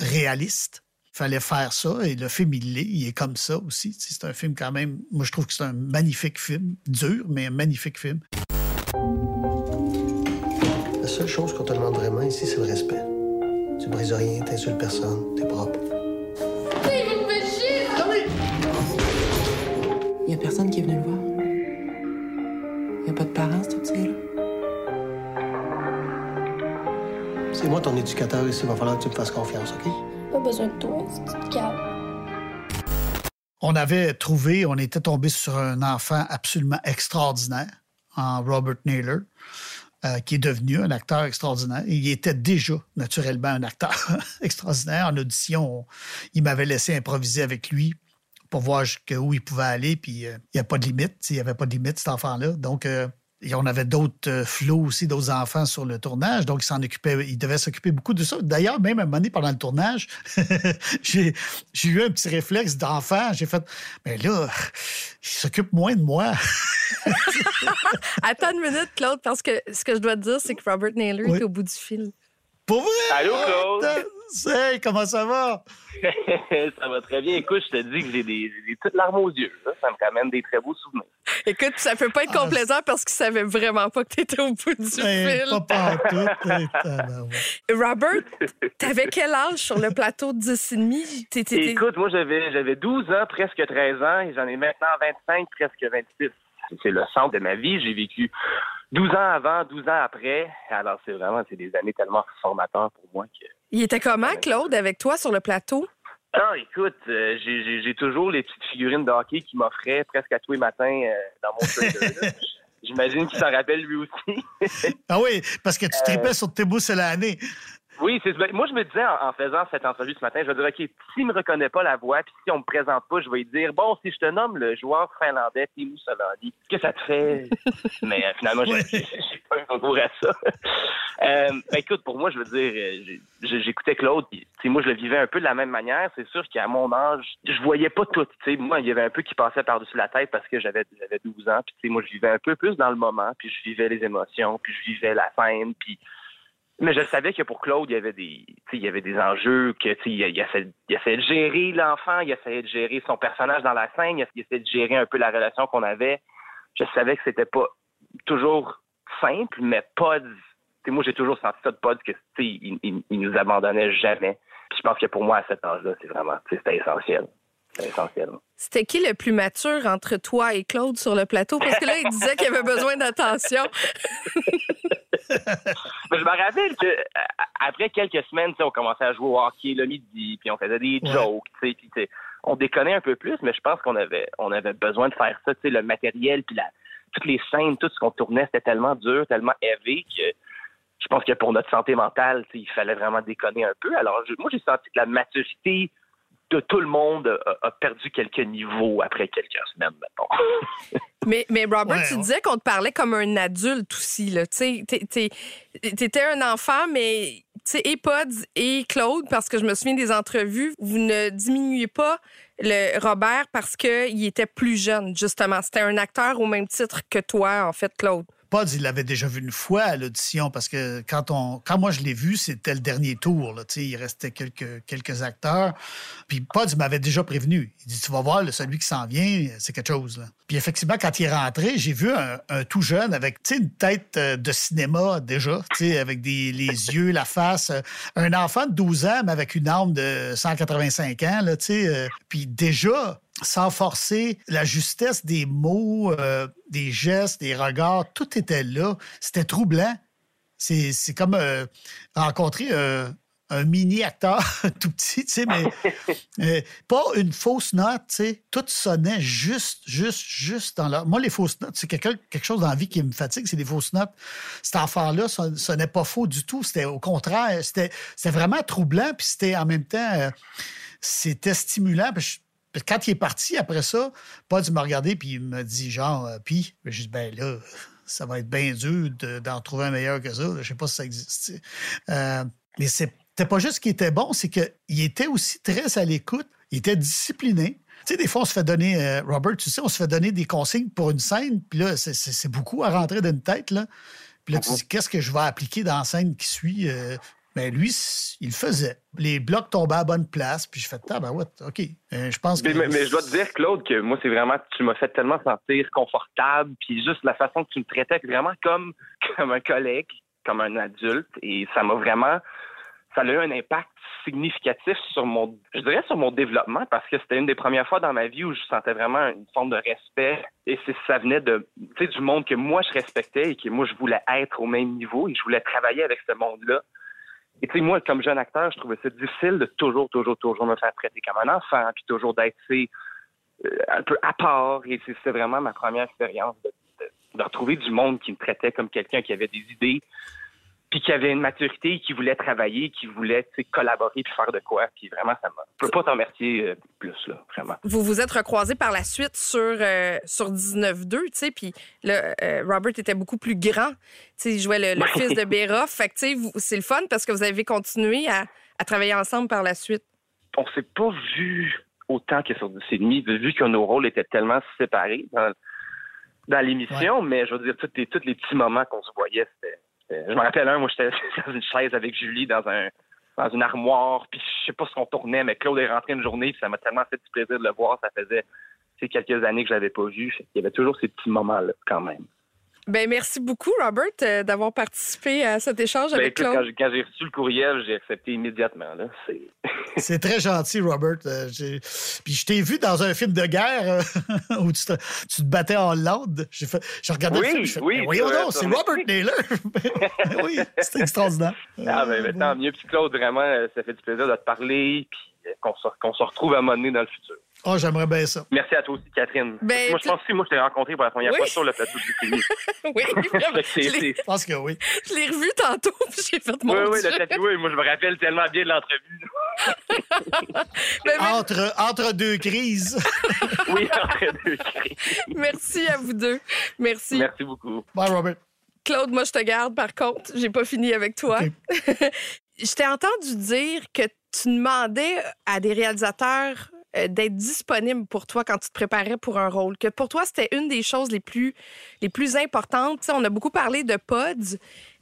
Speaker 1: réalistes. Il fallait faire ça et le film, il l'est. Il est comme ça aussi. C'est un film quand même, moi je trouve que c'est un magnifique film. Dur, mais un magnifique film.
Speaker 6: La seule chose qu'on te demande vraiment ici, c'est le respect. Tu brises rien, t'insultes personne, t'es propre.
Speaker 7: Il n'y a personne qui est venu le voir. Il n'y a pas de parents, ce petit
Speaker 6: C'est moi ton éducateur ici. Il va falloir que tu me fasses confiance, OK?
Speaker 8: Pas besoin de toi, petite cave.
Speaker 1: On avait trouvé, on était tombé sur un enfant absolument extraordinaire en Robert Naylor. Euh, qui est devenu un acteur extraordinaire. Il était déjà naturellement un acteur extraordinaire. En audition, il m'avait laissé improviser avec lui pour voir où il pouvait aller. Puis euh, il n'y a pas de limite. Il n'y avait pas de limite, cet enfant-là. Donc, euh, et on avait d'autres euh, flots aussi, d'autres enfants sur le tournage, donc il s'en occupait, il devait s'occuper beaucoup de ça. D'ailleurs, même à un moment donné, pendant le tournage, j'ai eu un petit réflexe d'enfant. J'ai fait, mais là, il s'occupe moins de moi.
Speaker 2: Attends une minute, Claude, parce que ce que je dois te dire, c'est que Robert Naylor est au bout du fil.
Speaker 1: Pour vrai?
Speaker 9: Allô, Claude?
Speaker 1: Hey, comment ça va?
Speaker 9: ça va très bien. Écoute, je te dis que j'ai des, des petites larmes aux yeux. Ça me ramène des très beaux souvenirs.
Speaker 2: Écoute, ça peut pas être ah, complaisant parce qu'il savait vraiment pas que tu étais au bout du
Speaker 1: ben,
Speaker 2: fil.
Speaker 1: Pas
Speaker 2: Robert, t'avais quel âge sur le plateau de 10 et demi?
Speaker 9: Écoute, moi, j'avais, j'avais 12 ans, presque 13 ans, et j'en ai maintenant 25, presque 26. C'est le centre de ma vie. J'ai vécu 12 ans avant, 12 ans après. Alors, c'est vraiment, c'est des années tellement formateurs pour moi que
Speaker 2: il était comment, Claude, avec toi sur le plateau?
Speaker 9: Ah, écoute, euh, j'ai toujours les petites figurines de hockey qu'il m'offrait presque à tous les matins euh, dans mon trailer. J'imagine qu'il s'en rappelle lui aussi.
Speaker 1: ah oui, parce que tu tripais sur tes à l'année.
Speaker 9: Oui, c'est moi je me disais en, faisant cette entrevue ce matin, je vais dire OK, s'il me reconnaît pas la voix, puis si on me présente pas, je vais lui dire bon, si je te nomme le joueur finlandais Timo Solandi, qu'est-ce que ça te fait? Mais euh, finalement, j'ai pas un concours à ça. euh, ben, écoute, pour moi, je veux dire, euh, j'écoutais Claude, puis moi je le vivais un peu de la même manière. C'est sûr qu'à mon âge, je voyais pas tout. sais moi, il y avait un peu qui passait par-dessus la tête parce que j'avais j'avais 12 ans, puis moi je vivais un peu plus dans le moment, puis je vivais les émotions, puis je vivais la scène, puis mais je savais que pour Claude, il y avait des, il y avait des enjeux, que il, essayait, il de gérer l'enfant, il essayait de gérer son personnage dans la scène, il essayait de gérer un peu la relation qu'on avait. Je savais que c'était pas toujours simple, mais Pod, moi j'ai toujours senti ça de Pod que il, il, nous abandonnait jamais. Puis je pense que pour moi à cet âge-là, c'est vraiment, essentiel.
Speaker 2: C'était qui le plus mature entre toi et Claude sur le plateau? Parce que là, il disait qu'il avait besoin d'attention.
Speaker 9: je me rappelle que après quelques semaines, on commençait à jouer au hockey le midi, puis on faisait des jokes, puis on déconnait un peu plus, mais je pense qu'on avait on avait besoin de faire ça, le matériel, puis toutes les scènes, tout ce qu'on tournait, c'était tellement dur, tellement élevé que je pense que pour notre santé mentale, il fallait vraiment déconner un peu. Alors, moi, j'ai senti que la maturité de tout le monde a, perdu quelques niveaux après quelques semaines, mettons.
Speaker 2: mais, mais Robert, tu disais qu'on te parlait comme un adulte aussi. Tu étais un enfant, mais et Pods et Claude, parce que je me souviens des entrevues, vous ne diminuez pas le Robert parce qu'il était plus jeune, justement. C'était un acteur au même titre que toi, en fait, Claude.
Speaker 1: Il l'avait déjà vu une fois à l'audition parce que quand on quand moi je l'ai vu, c'était le dernier tour. Là, il restait quelques, quelques acteurs. Puis Pods m'avait déjà prévenu. Il dit Tu vas voir, celui qui s'en vient, c'est quelque chose. Là. Puis effectivement, quand il est rentré, j'ai vu un, tout jeune avec une tête euh, de cinéma déjà, avec des, les yeux, la face. Un enfant de 12 ans, mais avec une arme de 185 ans. Là, euh, puis déjà, sans forcer, la justesse des mots, euh, des gestes, des regards, tout était là. C'était troublant. C'est comme euh, rencontrer euh, un mini acteur tout petit, tu sais, mais pas une fausse note, tu sais. Tout sonnait juste, juste, juste dans la. Moi, les fausses notes, c'est quelque, quelque chose dans la vie qui me fatigue, c'est les fausses notes. Cet enfant-là sonnait pas faux du tout. C'était au contraire, c'était vraiment troublant, puis c'était en même temps, c'était stimulant. Quand il est parti après ça, Paul m'a regardé puis il m'a dit genre, euh, puis, j'ai dit, ben là, ça va être bien dur d'en trouver un meilleur que ça. Je sais pas si ça existe. Euh, mais c'était pas juste qu'il était bon, c'est qu'il était aussi très à l'écoute, il était discipliné. Tu sais, des fois, on se fait donner, euh, Robert, tu sais, on se fait donner des consignes pour une scène, puis là, c'est beaucoup à rentrer dans une tête, là. Puis là, tu dis, qu'est-ce que je vais appliquer dans la scène qui suit? Mais ben, lui, il faisait. Les blocs tombaient à bonne place, puis je fais ah ben ouais, OK. Euh, je pense
Speaker 9: que. Mais, je dois te dire, Claude, que moi, c'est vraiment, tu m'as fait tellement sentir confortable, puis juste la façon que tu me traitais, vraiment comme, comme un collègue, comme un adulte, et ça m'a vraiment. Ça a eu un impact significatif sur mon, je dirais sur mon développement parce que c'était une des premières fois dans ma vie où je sentais vraiment une forme de respect et ça venait de, tu sais, du monde que moi je respectais et que moi je voulais être au même niveau et je voulais travailler avec ce monde-là. Et tu sais, moi, comme jeune acteur, je trouvais ça difficile de toujours, toujours, toujours me faire traiter comme un enfant, puis toujours d'être euh, un peu à part. Et c'était vraiment ma première expérience de, retrouver du monde qui me traitait comme quelqu'un qui avait des idées, puis qui avait une maturité, qui voulait travailler, qui voulait collaborer puis faire de quoi. Puis vraiment, ça m'a. Je peux pas t'en remercier euh, plus, là, vraiment.
Speaker 2: Vous vous êtes recroisés par la suite sur, euh, sur 19-2, tu sais, puis là, euh, Robert était beaucoup plus grand. Tu sais, il jouait le, fils de Béra. Fait que, tu sais, c'est le fun parce que vous avez continué à, à travailler ensemble par la suite.
Speaker 9: On s'est pas vu autant que sur demi, vu que nos rôles étaient tellement séparés dans, dans l'émission, mais je veux dire, tous les, tous les petits moments qu'on se voyait, c'était je me rappelle un, moi, j'étais dans une chaise avec Julie dans un dans une armoire, puis je sais pas ce qu'on tournait, mais Claude est rentré une journée, puis ça m'a tellement fait du plaisir de le voir. Ça faisait quelques années que je l'avais pas vu. Il y avait toujours ces petits moments-là, quand même.
Speaker 2: Ben merci beaucoup, Robert, euh, d'avoir participé à cet échange ben, avec Claude.
Speaker 9: Quand j'ai reçu le courriel, j'ai accepté immédiatement.
Speaker 1: C'est très gentil, Robert. Euh, puis je t'ai vu dans un film de guerre euh, où tu te, tu te, battais en Hollande. J'ai regardé
Speaker 9: oui,
Speaker 1: le film. Je fais,
Speaker 9: oui,
Speaker 1: ben, voyons donc, c'est Robert Naylor. Ben oui, c'était extraordinaire.
Speaker 9: Ah, ben, tant mieux. Puis Claude, vraiment, ça fait du plaisir de te parler. Puis qu'on se, se retrouve à un moment donné dans le futur.
Speaker 1: Oh, j'aimerais bien ça.
Speaker 9: Merci à toi aussi, Catherine. Ben, moi, je pense que moi, je t'ai rencontré pour la première fois sur le plateau du
Speaker 2: film. oui,
Speaker 1: je, pense que oui.
Speaker 2: Je l'ai revu tantôt, puis j'ai fait mon
Speaker 9: Oui, oui, le tatou, oui. Moi, je me rappelle tellement bien de l'entrevue.
Speaker 1: Ben, entre, entre deux crises.
Speaker 9: oui, entre deux crises.
Speaker 2: Merci à vous deux. Merci.
Speaker 9: Merci beaucoup.
Speaker 1: Bye, Robert.
Speaker 2: Claude, moi, je te garde, par contre. J'ai pas fini avec toi. je t'ai entendu dire que tu demandais à des réalisateurs d'être disponible pour toi quand tu te préparais pour un rôle, que pour toi, c'était une des choses les plus, les plus importantes. on a beaucoup parlé de pods,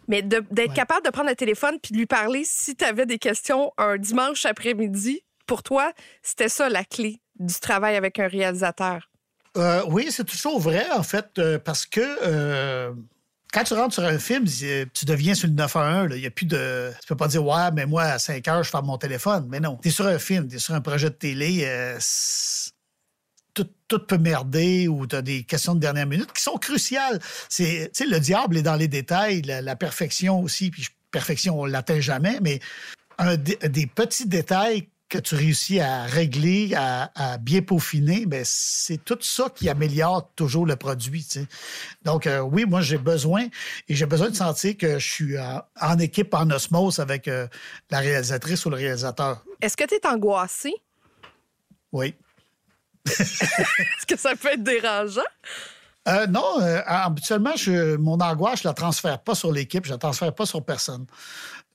Speaker 2: mais d'être capable de prendre le téléphone puis de lui parler si tu avais des questions un dimanche après-midi, pour toi, c'était ça la clé du travail avec un réalisateur.
Speaker 1: Euh, oui, c'est toujours vrai, en fait, euh, parce que quand tu rentres sur un film, tu deviens sur le 911. Il y a plus de. Tu peux pas dire, ouais, mais moi, à 5 heures, je ferme mon téléphone. Mais non. Tu es sur un film, tu es sur un projet de télé. Euh, tout, peut merder ou tu as des questions de dernière minute qui sont cruciales. C'est, le diable est dans les détails, la, perfection aussi. Puis perfection, on l'atteint jamais, mais des petits détails que tu réussis à régler, à, bien peaufiner, ben c'est tout ça qui améliore toujours le produit. Donc, euh, oui, moi, j'ai besoin et j'ai besoin de sentir que je suis en, équipe, en osmose avec euh, la réalisatrice ou le réalisateur.
Speaker 2: Est-ce que tu es angoissé?
Speaker 1: Oui.
Speaker 2: Est-ce que ça peut être dérangeant?
Speaker 1: Euh, non, habituellement, je, mon angoisse, je ne la transfère pas sur l'équipe, je ne la transfère pas sur personne.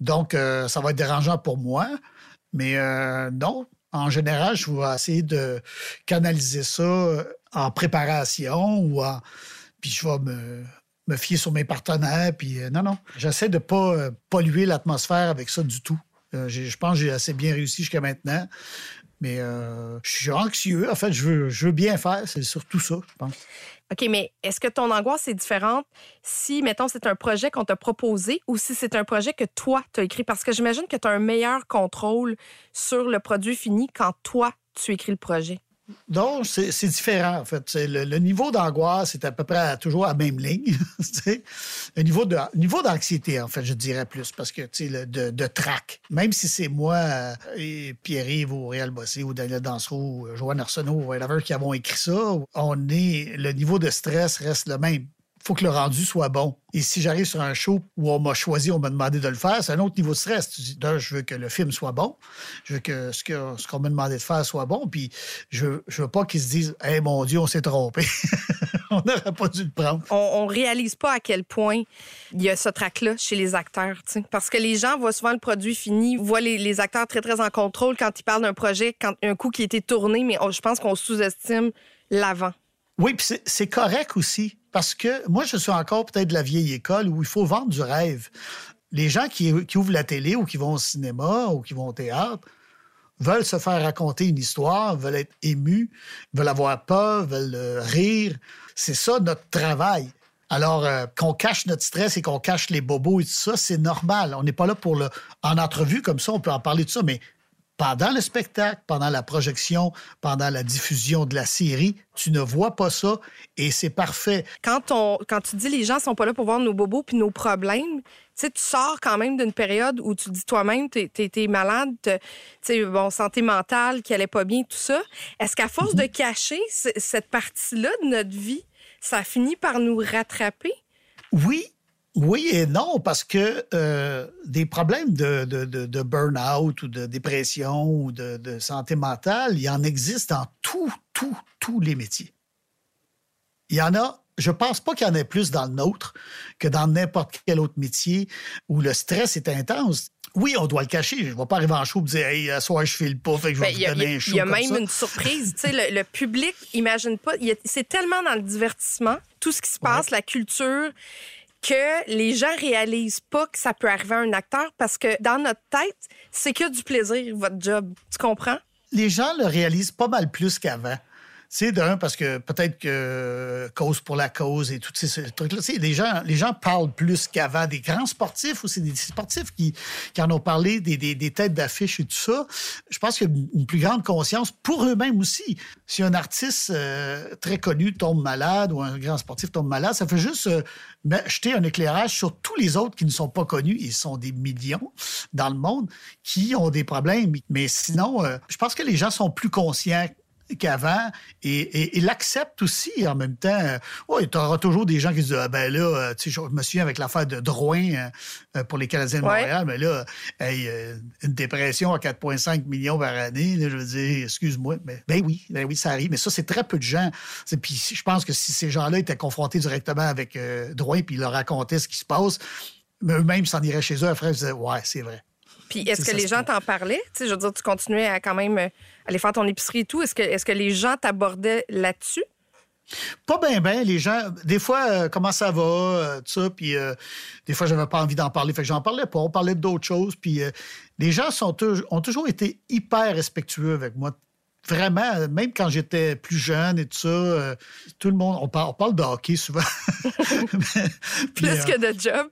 Speaker 1: Donc, ça va être dérangeant pour moi. Mais euh, non, en général, je vais essayer de canaliser ça euh, en préparation ou en. Puis je vais me, fier sur mes partenaires. Puis euh, non, non, j'essaie de ne pas polluer l'atmosphère avec ça du tout. je pense que j'ai assez bien réussi jusqu'à maintenant. Mais je suis anxieux. En fait, je veux, je veux bien faire. C'est surtout ça, je pense.
Speaker 2: OK, mais est-ce que ton angoisse est différente si, mettons, c'est un projet qu'on t'a proposé ou si c'est un projet que toi, tu as écrit? Parce que j'imagine que tu as un meilleur contrôle sur le produit fini quand toi, tu écris le projet.
Speaker 1: Non, c'est différent, en fait. Le, le, niveau d'angoisse est à peu près toujours à la même ligne. le niveau niveau d'anxiété, en fait, je dirais plus, parce que, tu sais, de, de trac. Même si c'est moi, euh, et Pierre-Yves ou Réal Bossé ou Daniel Dansereau ou Joanne Arsenault ou whatever qui avons écrit ça, on est, le niveau de stress reste le même faut que le rendu soit bon. Et si j'arrive sur un show où on m'a choisi, on m'a demandé de le faire, c'est un autre niveau de stress. Tu dis, je veux que le film soit bon, je veux que ce qu'on ce m'a demandé de faire soit bon, puis je, veux, je veux pas qu'ils se disent, hey, mon Dieu, on s'est trompé. on n'aurait pas dû le prendre.
Speaker 2: On, ne réalise pas à quel point il y a ce trac-là chez les acteurs, parce que les gens voient souvent le produit fini, voient les, acteurs très, très en contrôle quand ils parlent d'un projet, quand un coup qui a été tourné, mais je pense qu'on sous-estime l'avant.
Speaker 1: Oui, puis c'est correct aussi. Parce que moi, je suis encore peut-être de la vieille école où il faut vendre du rêve. Les gens qui, ouvrent la télé ou qui vont au cinéma ou qui vont au théâtre veulent se faire raconter une histoire, veulent être émus, veulent avoir peur, veulent euh, rire. C'est ça notre travail. Alors, euh, qu'on cache notre stress et qu'on cache les bobos et tout ça, c'est normal. On n'est pas là pour le. En entrevue, comme ça, on peut en parler de ça, mais pendant le spectacle, pendant la projection, pendant la diffusion de la série, tu ne vois pas ça et c'est parfait.
Speaker 2: Quand, on, quand tu dis les gens sont pas là pour voir nos bobos puis nos problèmes, tu sors quand même d'une période où tu dis toi-même, tu es, malade, tu bon, santé mentale qui allait pas bien, tout ça. Est-ce qu'à force de mhm. cacher cette partie-là de notre vie, ça finit par nous rattraper?
Speaker 1: Oui Oui et non, parce que euh, des problèmes de, de, de, burn-out ou de dépression ou de, santé mentale, il y en existe dans tous, tous, tous les métiers. Il y en a, je pense pas qu'il y en ait plus dans le nôtre que dans n'importe quel autre métier où le stress est intense. Oui, on doit le cacher. Je ne vais pas arriver en show et dire Hey, soir, je file pas, fait que je vais ben, vous donner un show.
Speaker 2: Il y a
Speaker 1: même
Speaker 2: une surprise. le, le, public, imagine pas. C'est tellement dans le divertissement, tout ce qui se passe, la culture que les gens réalisent pas que ça peut arriver à un acteur parce que dans notre tête, c'est que du plaisir, votre job. Tu comprends?
Speaker 1: Les gens le réalisent pas mal plus qu'avant. C'est d'un, parce que peut-être que cause pour la cause et tous ces trucs-là. Les gens, les gens parlent plus qu'avant des grands sportifs ou c'est des sportifs qui, qui en ont parlé, des, des, des têtes d'affiche et tout ça. Je pense qu'il y a une plus grande conscience pour eux-mêmes aussi. Si un artiste euh, très connu tombe malade ou un grand sportif tombe malade, ça fait juste euh, jeter un éclairage sur tous les autres qui ne sont pas connus. Ils sont des millions dans le monde qui ont des problèmes. Mais sinon, euh, je pense que les gens sont plus conscients qu'avant et, et, l'accepte aussi en même temps. Oui, tu auras toujours des gens qui disent ah, ben là, euh, tu sais, je me souviens avec l'affaire de Drouin euh, euh, pour les Canadiens de Montréal, mais là, une dépression à 4,5 millions par année, je veux dire, excuse-moi, mais ben oui, ben oui, ça arrive. Mais ça, c'est très peu de gens. Puis je pense que si ces gens-là étaient confrontés directement avec Drouin puis ils leur racontaient ce qui se passe, eux-mêmes s'en iraient chez eux après, ils disaient ouais, c'est vrai.
Speaker 2: Puis est-ce que les gens t'en parlaient? Tu sais, je veux dire, tu continuais à quand même euh, aller faire ton épicerie et tout. Est-ce que, est que les gens t'abordaient là-dessus?
Speaker 1: Pas bien, bien. Les gens, des fois, euh, comment ça va, euh, tout ça. Puis des fois, j'avais pas envie d'en parler. Fait que j'en parlais pas. On parlait d'autres choses. Puis les gens sont, ont toujours été hyper respectueux avec moi. Vraiment, même quand j'étais plus jeune et tout ça, tout le monde, on parle, on parle de hockey souvent.
Speaker 2: plus que de job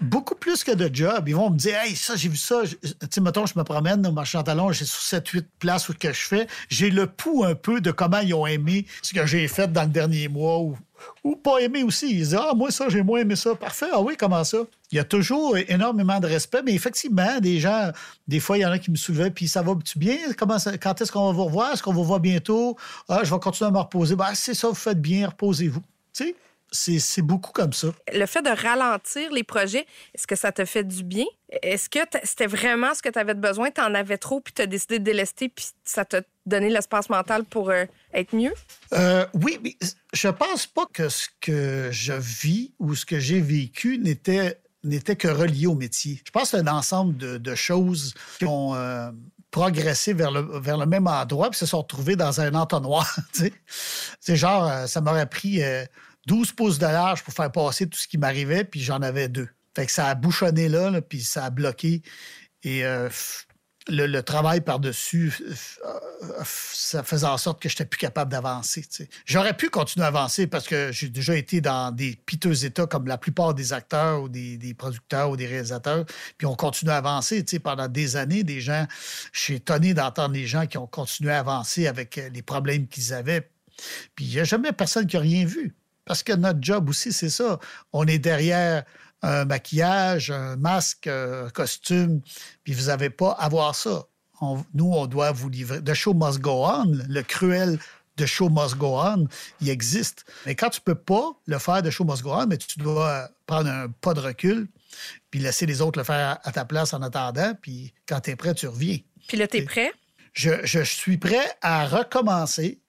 Speaker 1: beaucoup plus que de job. Ils vont me dire, hey, ça, j'ai vu ça. Tu sais, mettons, je me promène au marché talon, j'ai sur 7-8 places où que je fais. J'ai le pouls un peu de comment ils ont aimé ce que j'ai fait dans le dernier mois ou, ou pas aimé aussi. Ils disent, ah, moi, ça, j'ai moins aimé ça. Parfait. Ah oui, comment ça? Il y a toujours énormément de respect, mais effectivement, des gens, des fois, il y en a qui me soulevaient, puis ça va-tu bien? Comment quand est-ce qu'on va vous revoir? Est-ce qu'on vous voit bientôt? Ah, je vais continuer à me reposer. Ben, c'est ça, vous faites bien, reposez-vous. Tu sais? C'est beaucoup comme ça.
Speaker 2: Le fait de ralentir les projets, est-ce que ça te fait du bien? Est-ce que c'était vraiment ce que tu avais besoin? Tu en avais trop, puis tu as décidé de délester, puis ça t'a donné l'espace mental pour euh, être mieux?
Speaker 1: Euh, oui, mais je pense pas que ce que je vis ou ce que j'ai vécu n'était n'était que relié au métier. Je pense que c'est un ensemble de, choses qui ont euh, progressé vers le, vers le même endroit puis se sont retrouvées dans un entonnoir. C'est genre, ça m'aurait pris 12 pouces de large pour faire passer tout ce qui m'arrivait, puis j'en avais deux. Fait que ça a bouchonné là, puis ça a bloqué. Et euh, le, travail par-dessus, euh, ça faisait en sorte que je n'étais plus capable d'avancer. J'aurais pu continuer à avancer parce que j'ai déjà été dans des piteux états comme la plupart des acteurs ou des, producteurs ou des réalisateurs, puis on continue à avancer. Pendant des années, des gens, je suis étonné d'entendre des gens qui ont continué à avancer avec euh, les problèmes qu'ils avaient. Puis il n'y a jamais personne qui a rien vu. Parce que notre job aussi, c'est ça. On est derrière un maquillage, un masque, un costume, puis vous n'avez pas à voir ça. nous, on doit vous livrer. The show must go on, le cruel de show must go on, il existe. Mais quand tu peux pas le faire de show must go on, mais tu dois prendre un pas de recul, puis laisser les autres le faire à ta place en attendant, puis quand tu es prêt, tu reviens.
Speaker 2: Puis là, tu es prêt?
Speaker 1: Je, je, suis prêt à recommencer,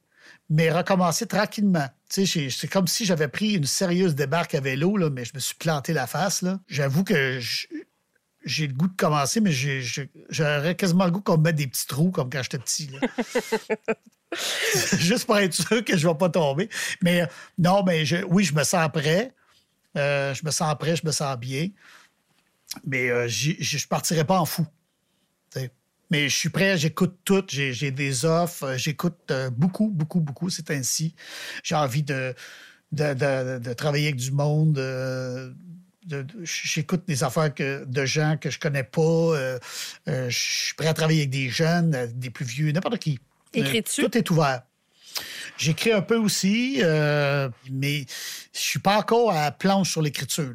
Speaker 1: mais recommencer tranquillement. C'est comme si j'avais pris une sérieuse débarque à vélo, là, mais je me suis planté la face. J'avoue que j'ai le goût de commencer, mais j'aurais quasiment le goût qu'on me mette des petits trous comme quand j'étais petit. Juste pour être sûr que je ne vais pas tomber. Mais non, mais oui, je me sens prêt. Euh, je me sens prêt, je me sens bien. Mais euh, je ne partirai pas en fou. Mais je suis prêt, j'écoute tout, j'ai des offres, euh, j'écoute euh, beaucoup, beaucoup, beaucoup, c'est ainsi. J'ai envie de, de, travailler avec du monde. Euh, j'écoute des affaires de gens que je connais pas. je suis prêt à travailler avec des jeunes, des plus vieux, n'importe qui.
Speaker 2: Écris-tu?
Speaker 1: Tout est ouvert. J'écris un peu aussi, euh, mais je suis pas encore à planche sur l'écriture.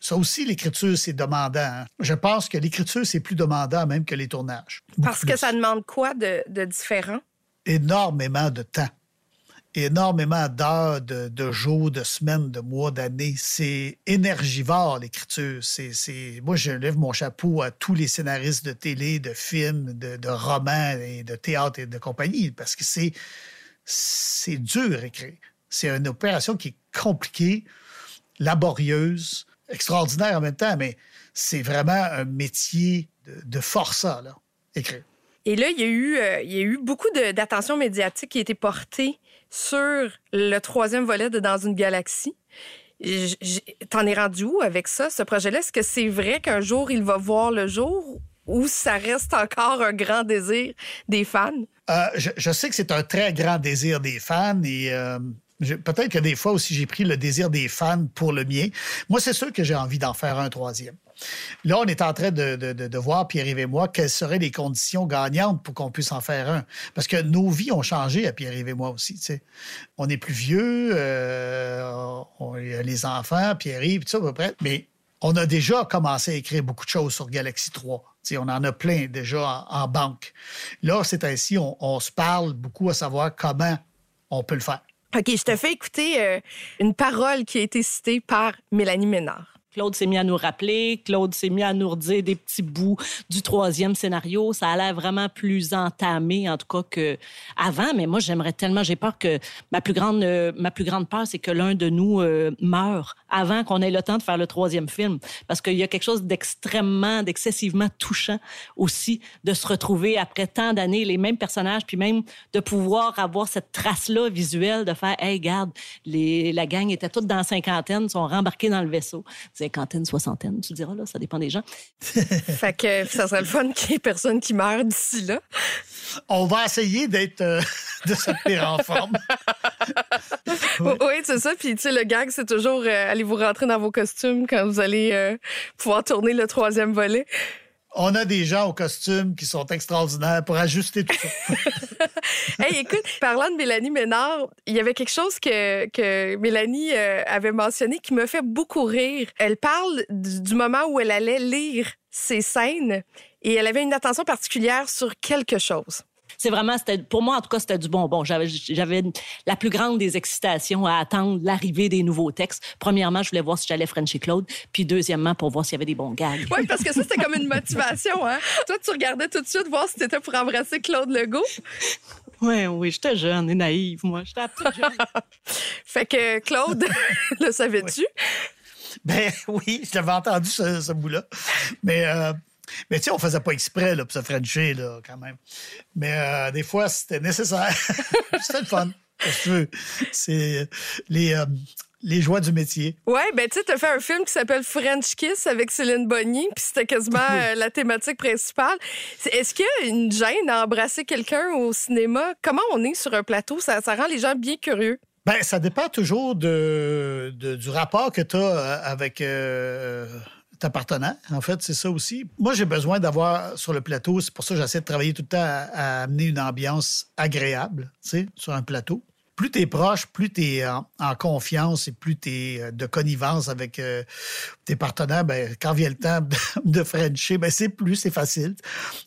Speaker 1: Ça aussi, l'écriture, c'est demandant. Hein. Je pense que l'écriture, c'est plus demandant même que les tournages.
Speaker 2: Parce que ça demande quoi de, différent?
Speaker 1: Énormément de temps. énormément d'heures, de, jours, de semaines, de mois, d'années. C'est énergivore, l'écriture. C'est, Moi, je lève mon chapeau à tous les scénaristes de télé, de films, de, romans et de théâtre et de compagnie, parce que c'est, c'est dur à écrire. C'est une opération qui est compliquée, laborieuse, extraordinaire en même temps, mais c'est vraiment un métier de, forçat, là, écrire.
Speaker 2: Et là, il y a eu, euh, il y a eu beaucoup d'attention médiatique qui a été portée sur le troisième volet de Dans une galaxie. T'en es rendu où avec ça, ce projet-là? Est-ce que c'est vrai qu'un jour, il va voir le jour ou ça reste encore un grand désir des fans?
Speaker 1: Euh, je, sais que c'est un très grand désir des fans et euh, peut-être que des fois aussi j'ai pris le désir des fans pour le mien. Moi, c'est sûr que j'ai envie d'en faire un troisième. Là, on est en train de, voir, Pierre-Yves et moi, quelles seraient les conditions gagnantes pour qu'on puisse en faire un. Parce que nos vies ont changé à Pierre-Yves et moi aussi. On est plus vieux, euh, on, a les enfants, Pierre-Yves, tout ça à peu près. Mais on a déjà commencé à écrire beaucoup de choses sur Galaxy 3. on en a plein déjà en, banque. Là, c'est ainsi, on, se parle beaucoup à savoir comment on peut le faire.
Speaker 2: OK, je te fais écouter euh, une parole qui a été citée par Mélanie Ménard.
Speaker 10: Claude s'est mis à nous rappeler, Claude s'est mis à nous redire des petits bouts du troisième scénario. Ça a l'air vraiment plus entamé, en tout cas, qu'avant. Mais moi, j'aimerais tellement, j'ai peur que ma plus grande, euh, ma plus grande peur, c'est que l'un de nous euh, meure avant qu'on ait le temps de faire le troisième film. Parce qu'il y a quelque chose d'extrêmement, d'excessivement touchant aussi de se retrouver après tant d'années, les mêmes personnages, puis même de pouvoir avoir cette trace-là visuelle de faire, hey, regarde, les, la gang était toute dans la cinquantaine, sont rembarqués dans le vaisseau cinquantaine, soixantaine, tu diras, là, ça dépend des gens.
Speaker 2: fait que ça serait le fun qu'il y ait personne qui meurt d'ici là.
Speaker 1: On va essayer d'être euh, de se tenir en forme.
Speaker 2: oui, c'est ça. Puis, tu sais, le gag, c'est toujours euh, allez vous rentrer dans vos costumes quand vous allez euh, pouvoir tourner le troisième volet
Speaker 1: on a des gens au costume qui sont extraordinaires pour ajuster tout ça.
Speaker 2: hey, écoute, parlant de Mélanie Ménard, il y avait quelque chose que, que Mélanie euh, avait mentionné qui me fait beaucoup rire. Elle parle du moment où elle allait lire ses scènes et elle avait une attention particulière sur quelque chose
Speaker 10: c'est vraiment, pour moi, en tout cas, c'était du bonbon. J'avais, j'avais la plus grande des excitations à attendre l'arrivée des nouveaux textes. Premièrement, je voulais voir si j'allais Frenchy Claude. Puis deuxièmement, pour voir s'il y avait des bons gags.
Speaker 2: Oui, parce que ça, c'était comme une motivation. Hein? Toi, tu regardais tout de suite voir si tu étais pour embrasser Claude Legault.
Speaker 10: Oui, oui, j'étais jeune et naïve, moi. J'étais jeune.
Speaker 2: fait que Claude, le savais-tu?
Speaker 1: Ben oui, je l'avais entendu ce, bout-là. Mais euh, mais tu sais, on faisait pas exprès là, pour se frencher, là, quand même. Mais euh, des fois, c'était nécessaire. c'était le fun. C'est les, euh, les joies du métier.
Speaker 2: Ouais, ben tu sais, t'as fait un film qui s'appelle French Kiss avec Céline Bonny, puis c'était quasiment euh, la thématique principale. Est-ce qu'il y a une gêne à embrasser quelqu'un au cinéma? Comment on est sur un plateau? Ça, ça rend les gens bien curieux.
Speaker 1: Ben, ça dépend toujours de, du rapport que tu as avec ta partenaire, en fait, c'est ça aussi. Moi, j'ai besoin d'avoir sur le plateau, c'est pour ça que j'essaie de travailler tout le temps à, amener une ambiance agréable, tu sais, sur un plateau. Plus tu es proche, plus tu es en, confiance et plus tu es euh, de connivence avec euh, tes partenaires, ben, quand vient le temps de, Frencher, ben, c'est plus, c'est facile.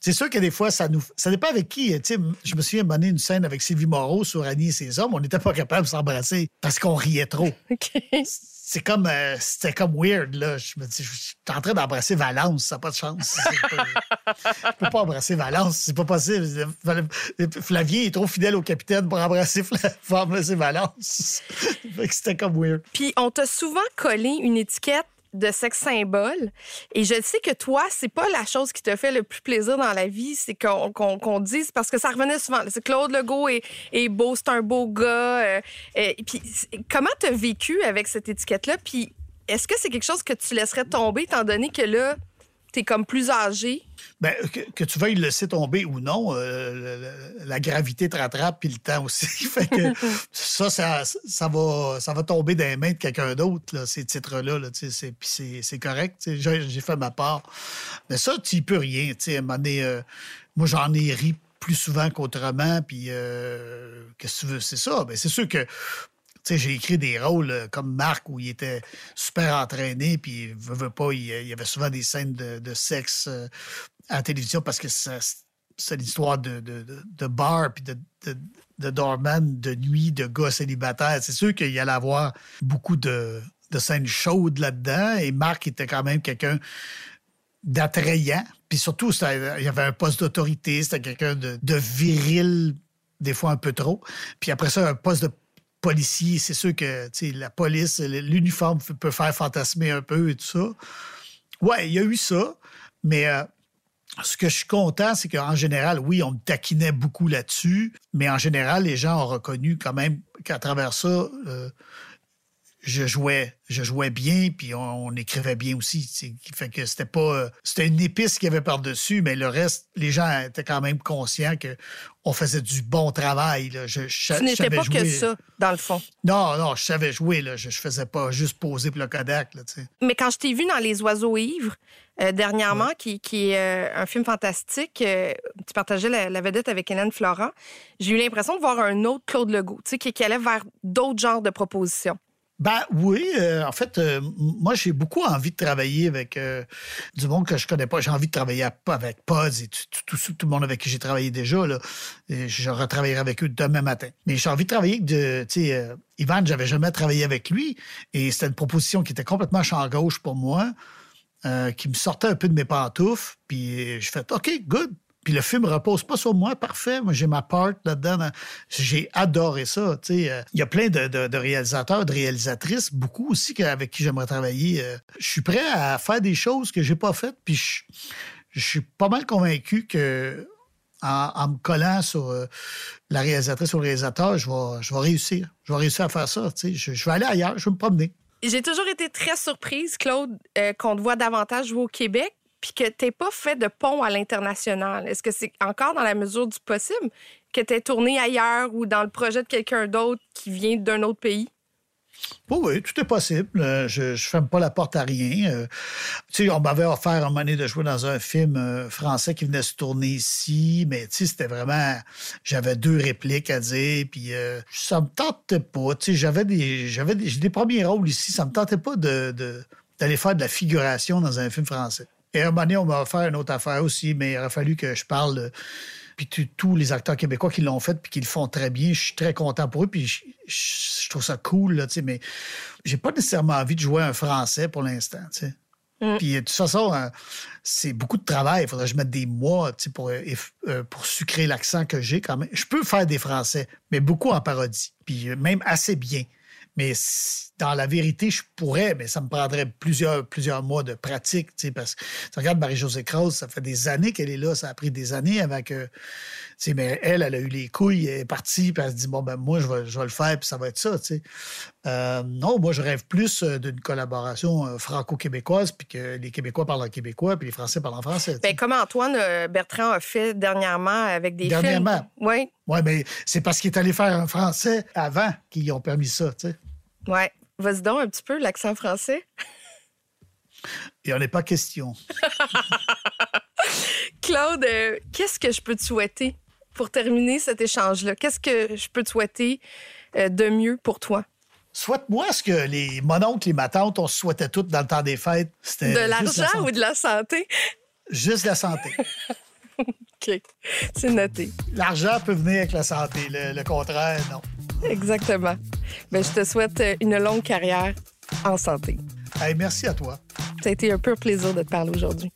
Speaker 1: C'est sûr que des fois, ça nous. Ça dépend avec qui. Je me souviens mener une scène avec Sylvie Moreau sur Annie et ses hommes. On n'était pas capable de s'embrasser parce qu'on riait trop c'est comme euh, c'était comme weird là. Je me dis, je suis en train d'embrasser Valence, ça n'a pas de chance. je peux pas embrasser Valence, c'est pas possible. Flavien est trop fidèle au capitaine pour embrasser Valence. c'était comme weird.
Speaker 2: Puis on t'a souvent collé une étiquette de sexe symbole. Et je sais que toi, c'est pas la chose qui te fait le plus plaisir dans la vie, c'est qu'on dise, parce que ça revenait souvent, c'est Claude Legault est, est beau, c'est un beau gars. Euh, et puis, comment tu as vécu avec cette étiquette-là? Puis, est-ce que c'est quelque chose que tu laisserais tomber, étant donné que là, tu es comme plus âgé?
Speaker 1: Bien, que, tu veuilles le laisser tomber ou non, euh, la, gravité te rattrape, puis le temps aussi. fait que ça, ça, va, ça va tomber dans les mains de quelqu'un d'autre, ces titres-là. C'est correct. J'ai fait ma part. Mais ça, tu n'y peux rien. À euh, moi, j'en ai ri plus souvent qu'autrement, puis euh, qu'est-ce que tu veux? C'est ça. Ben, c'est sûr que j'ai écrit des rôles euh, comme Marc où il était super entraîné, puis veut, pas, il, y avait souvent des scènes de, sexe euh, à la télévision parce que c'est l'histoire de, de, bar, puis de, de de nuit, de gars célibataires. C'est sûr qu'il y allait avoir beaucoup de, de scènes chaudes là-dedans. Et Marc était quand même quelqu'un d'attrayant. Puis surtout, il y avait un poste d'autorité. C'était quelqu'un de, de viril, des fois un peu trop. Puis après ça, un poste de policier, c'est sûr que la police, l'uniforme peut faire fantasmer un peu et tout ça. Ouais, il y a eu ça, mais euh, ce que je suis content, c'est qu'en général, oui, on me taquinait beaucoup là-dessus, mais en général, les gens ont reconnu quand même qu'à travers ça, euh, je jouais, je jouais bien, puis on, écrivait bien aussi. Fait que c'était pas, euh, c'était une épice qu'il y avait par-dessus, mais le reste, les gens étaient quand même conscients que on faisait du bon travail. Là. Je,
Speaker 2: tu n'étais pas que ça, dans le fond.
Speaker 1: Non, non, je savais jouer. Là. Je, je faisais pas juste poser pour le Kodak. Là,
Speaker 2: mais quand je t'ai vu dans Les Oiseaux ivres, euh, dernièrement, qui, qui, est euh, un film fantastique, tu partageais la, vedette avec Hélène Florent, j'ai eu l'impression de voir un autre Claude Legault, qui, qui allait vers d'autres genres de propositions.
Speaker 1: Ben oui, euh, en fait, euh, moi j'ai beaucoup envie de travailler avec euh, du monde que je connais pas. J'ai envie de travailler avec Pods et tout, le monde avec qui j'ai travaillé déjà. Là. je retravaillerai avec eux demain matin. Mais j'ai envie de travailler avec de, tu sais, Ivan, j'avais jamais travaillé avec lui et c'était une proposition qui était complètement champ gauche pour moi, qui me sortait un peu de mes pantoufles. Puis j'ai fait, OK, good, puis le film repose pas sur moi, parfait. Moi, j'ai ma part là-dedans. J'ai adoré ça. Euh, il y a plein de, réalisateurs, de réalisatrices, beaucoup aussi avec qui j'aimerais travailler. Euh. Je suis prêt à faire des choses que j'ai pas faites. Puis je, suis pas mal convaincu que en, me collant sur euh, la réalisatrice ou le réalisateur, je vais, réussir. Je vais réussir à faire ça. Je, je vais aller ailleurs, je vais me promener.
Speaker 2: J'ai toujours été très surprise, Claude, qu'on te voit davantage jouer au Québec puis que tu pas fait de pont à l'international. Est-ce que c'est encore dans la mesure du possible que tu tourné ailleurs ou dans le projet de quelqu'un d'autre qui vient d'un autre pays?
Speaker 1: Oui, oui, tout est possible. Euh, je ne ferme pas la porte à rien. Euh, tu sais, on m'avait offert un moment de jouer dans un film euh, français qui venait se tourner ici, mais tu sais, c'était vraiment... J'avais deux répliques à dire, puis ça me tentait pas. Tu sais, j'avais des, j'avais des, des premiers rôles ici, ça me tentait pas de, d'aller faire de la figuration dans un film français. Et à un moment donné, on m'a offert une autre affaire aussi, mais il aurait fallu que je parle. puis tous les acteurs québécois qui l'ont fait puis qui le font très bien, je suis très content pour eux. Puis je, trouve ça cool, là, mais j'ai pas nécessairement envie de jouer un français pour l'instant. Mm. Puis de toute façon, euh, c'est beaucoup de travail. Il faudrait que je mette des mois pour, euh, euh, pour sucrer l'accent que j'ai quand même. Je peux faire des français, mais beaucoup en parodie. Puis même assez bien. Mais dans la vérité, je pourrais, mais ça me prendrait plusieurs, plusieurs mois de pratique, tu sais, parce que tu regardes Marie-Josée Krause, ça fait des années qu'elle est là, ça a pris des années avant que, tu sais, mais elle, elle a eu les couilles, elle est partie, puis elle se dit, bon, ben moi, je vais, je vais le faire, puis ça va être ça, tu sais. Euh, non, moi, je rêve plus euh, d'une collaboration euh, franco-québécoise, puis que les Québécois parlent en québécois, puis les Français parlent en français.
Speaker 2: Bien, comme Antoine Bertrand a fait dernièrement avec des
Speaker 1: dernièrement.
Speaker 2: films. Oui.
Speaker 1: Oui, mais c'est parce qu'il est allé faire un français avant qu'ils ont permis ça, tu sais.
Speaker 2: Ouais. Vas-y donc un petit peu l'accent français.
Speaker 1: Il en est pas question.
Speaker 2: Claude, euh, qu'est-ce que je peux te souhaiter pour terminer cet échange-là? Qu'est-ce que je peux te souhaiter euh, de mieux pour toi?
Speaker 1: Souhaite-moi ce que les mononcles et ma tante, on se souhaitait toutes dans le temps des fêtes.
Speaker 2: De l'argent ou de la santé?
Speaker 1: Juste la santé.
Speaker 2: OK. C'est noté.
Speaker 1: L'argent peut venir avec la santé. Le, contraire, non.
Speaker 2: Exactement. Mais ben, je te souhaite une longue carrière en santé.
Speaker 1: merci à toi.
Speaker 2: Ça a été un peu plaisir de te parler aujourd'hui.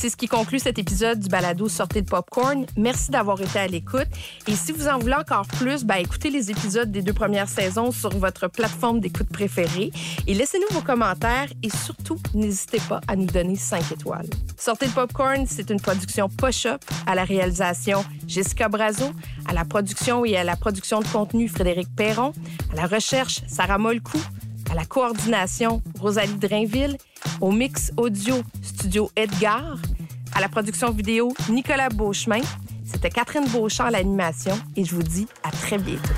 Speaker 2: C'est ce qui conclut cet épisode du balado Sortez de popcorn. Merci d'avoir été à l'écoute. Et si vous en voulez encore plus, ben, écoutez les épisodes des deux premières saisons sur votre plateforme d'écoute préférée et laissez-nous vos commentaires et surtout, n'hésitez pas à nous donner 5 étoiles. Sortez de popcorn, c'est une production Push-Up à la réalisation Jessica Brazo, à la production et à la production de contenu Frédéric Perron, à la recherche Sarah Molcou, à la coordination Rosalie Drainville, au mix audio Studio Edgar, à la production vidéo Nicolas Beauchemin. C'était Catherine Beauchamp à l'animation et je vous dis à très bientôt.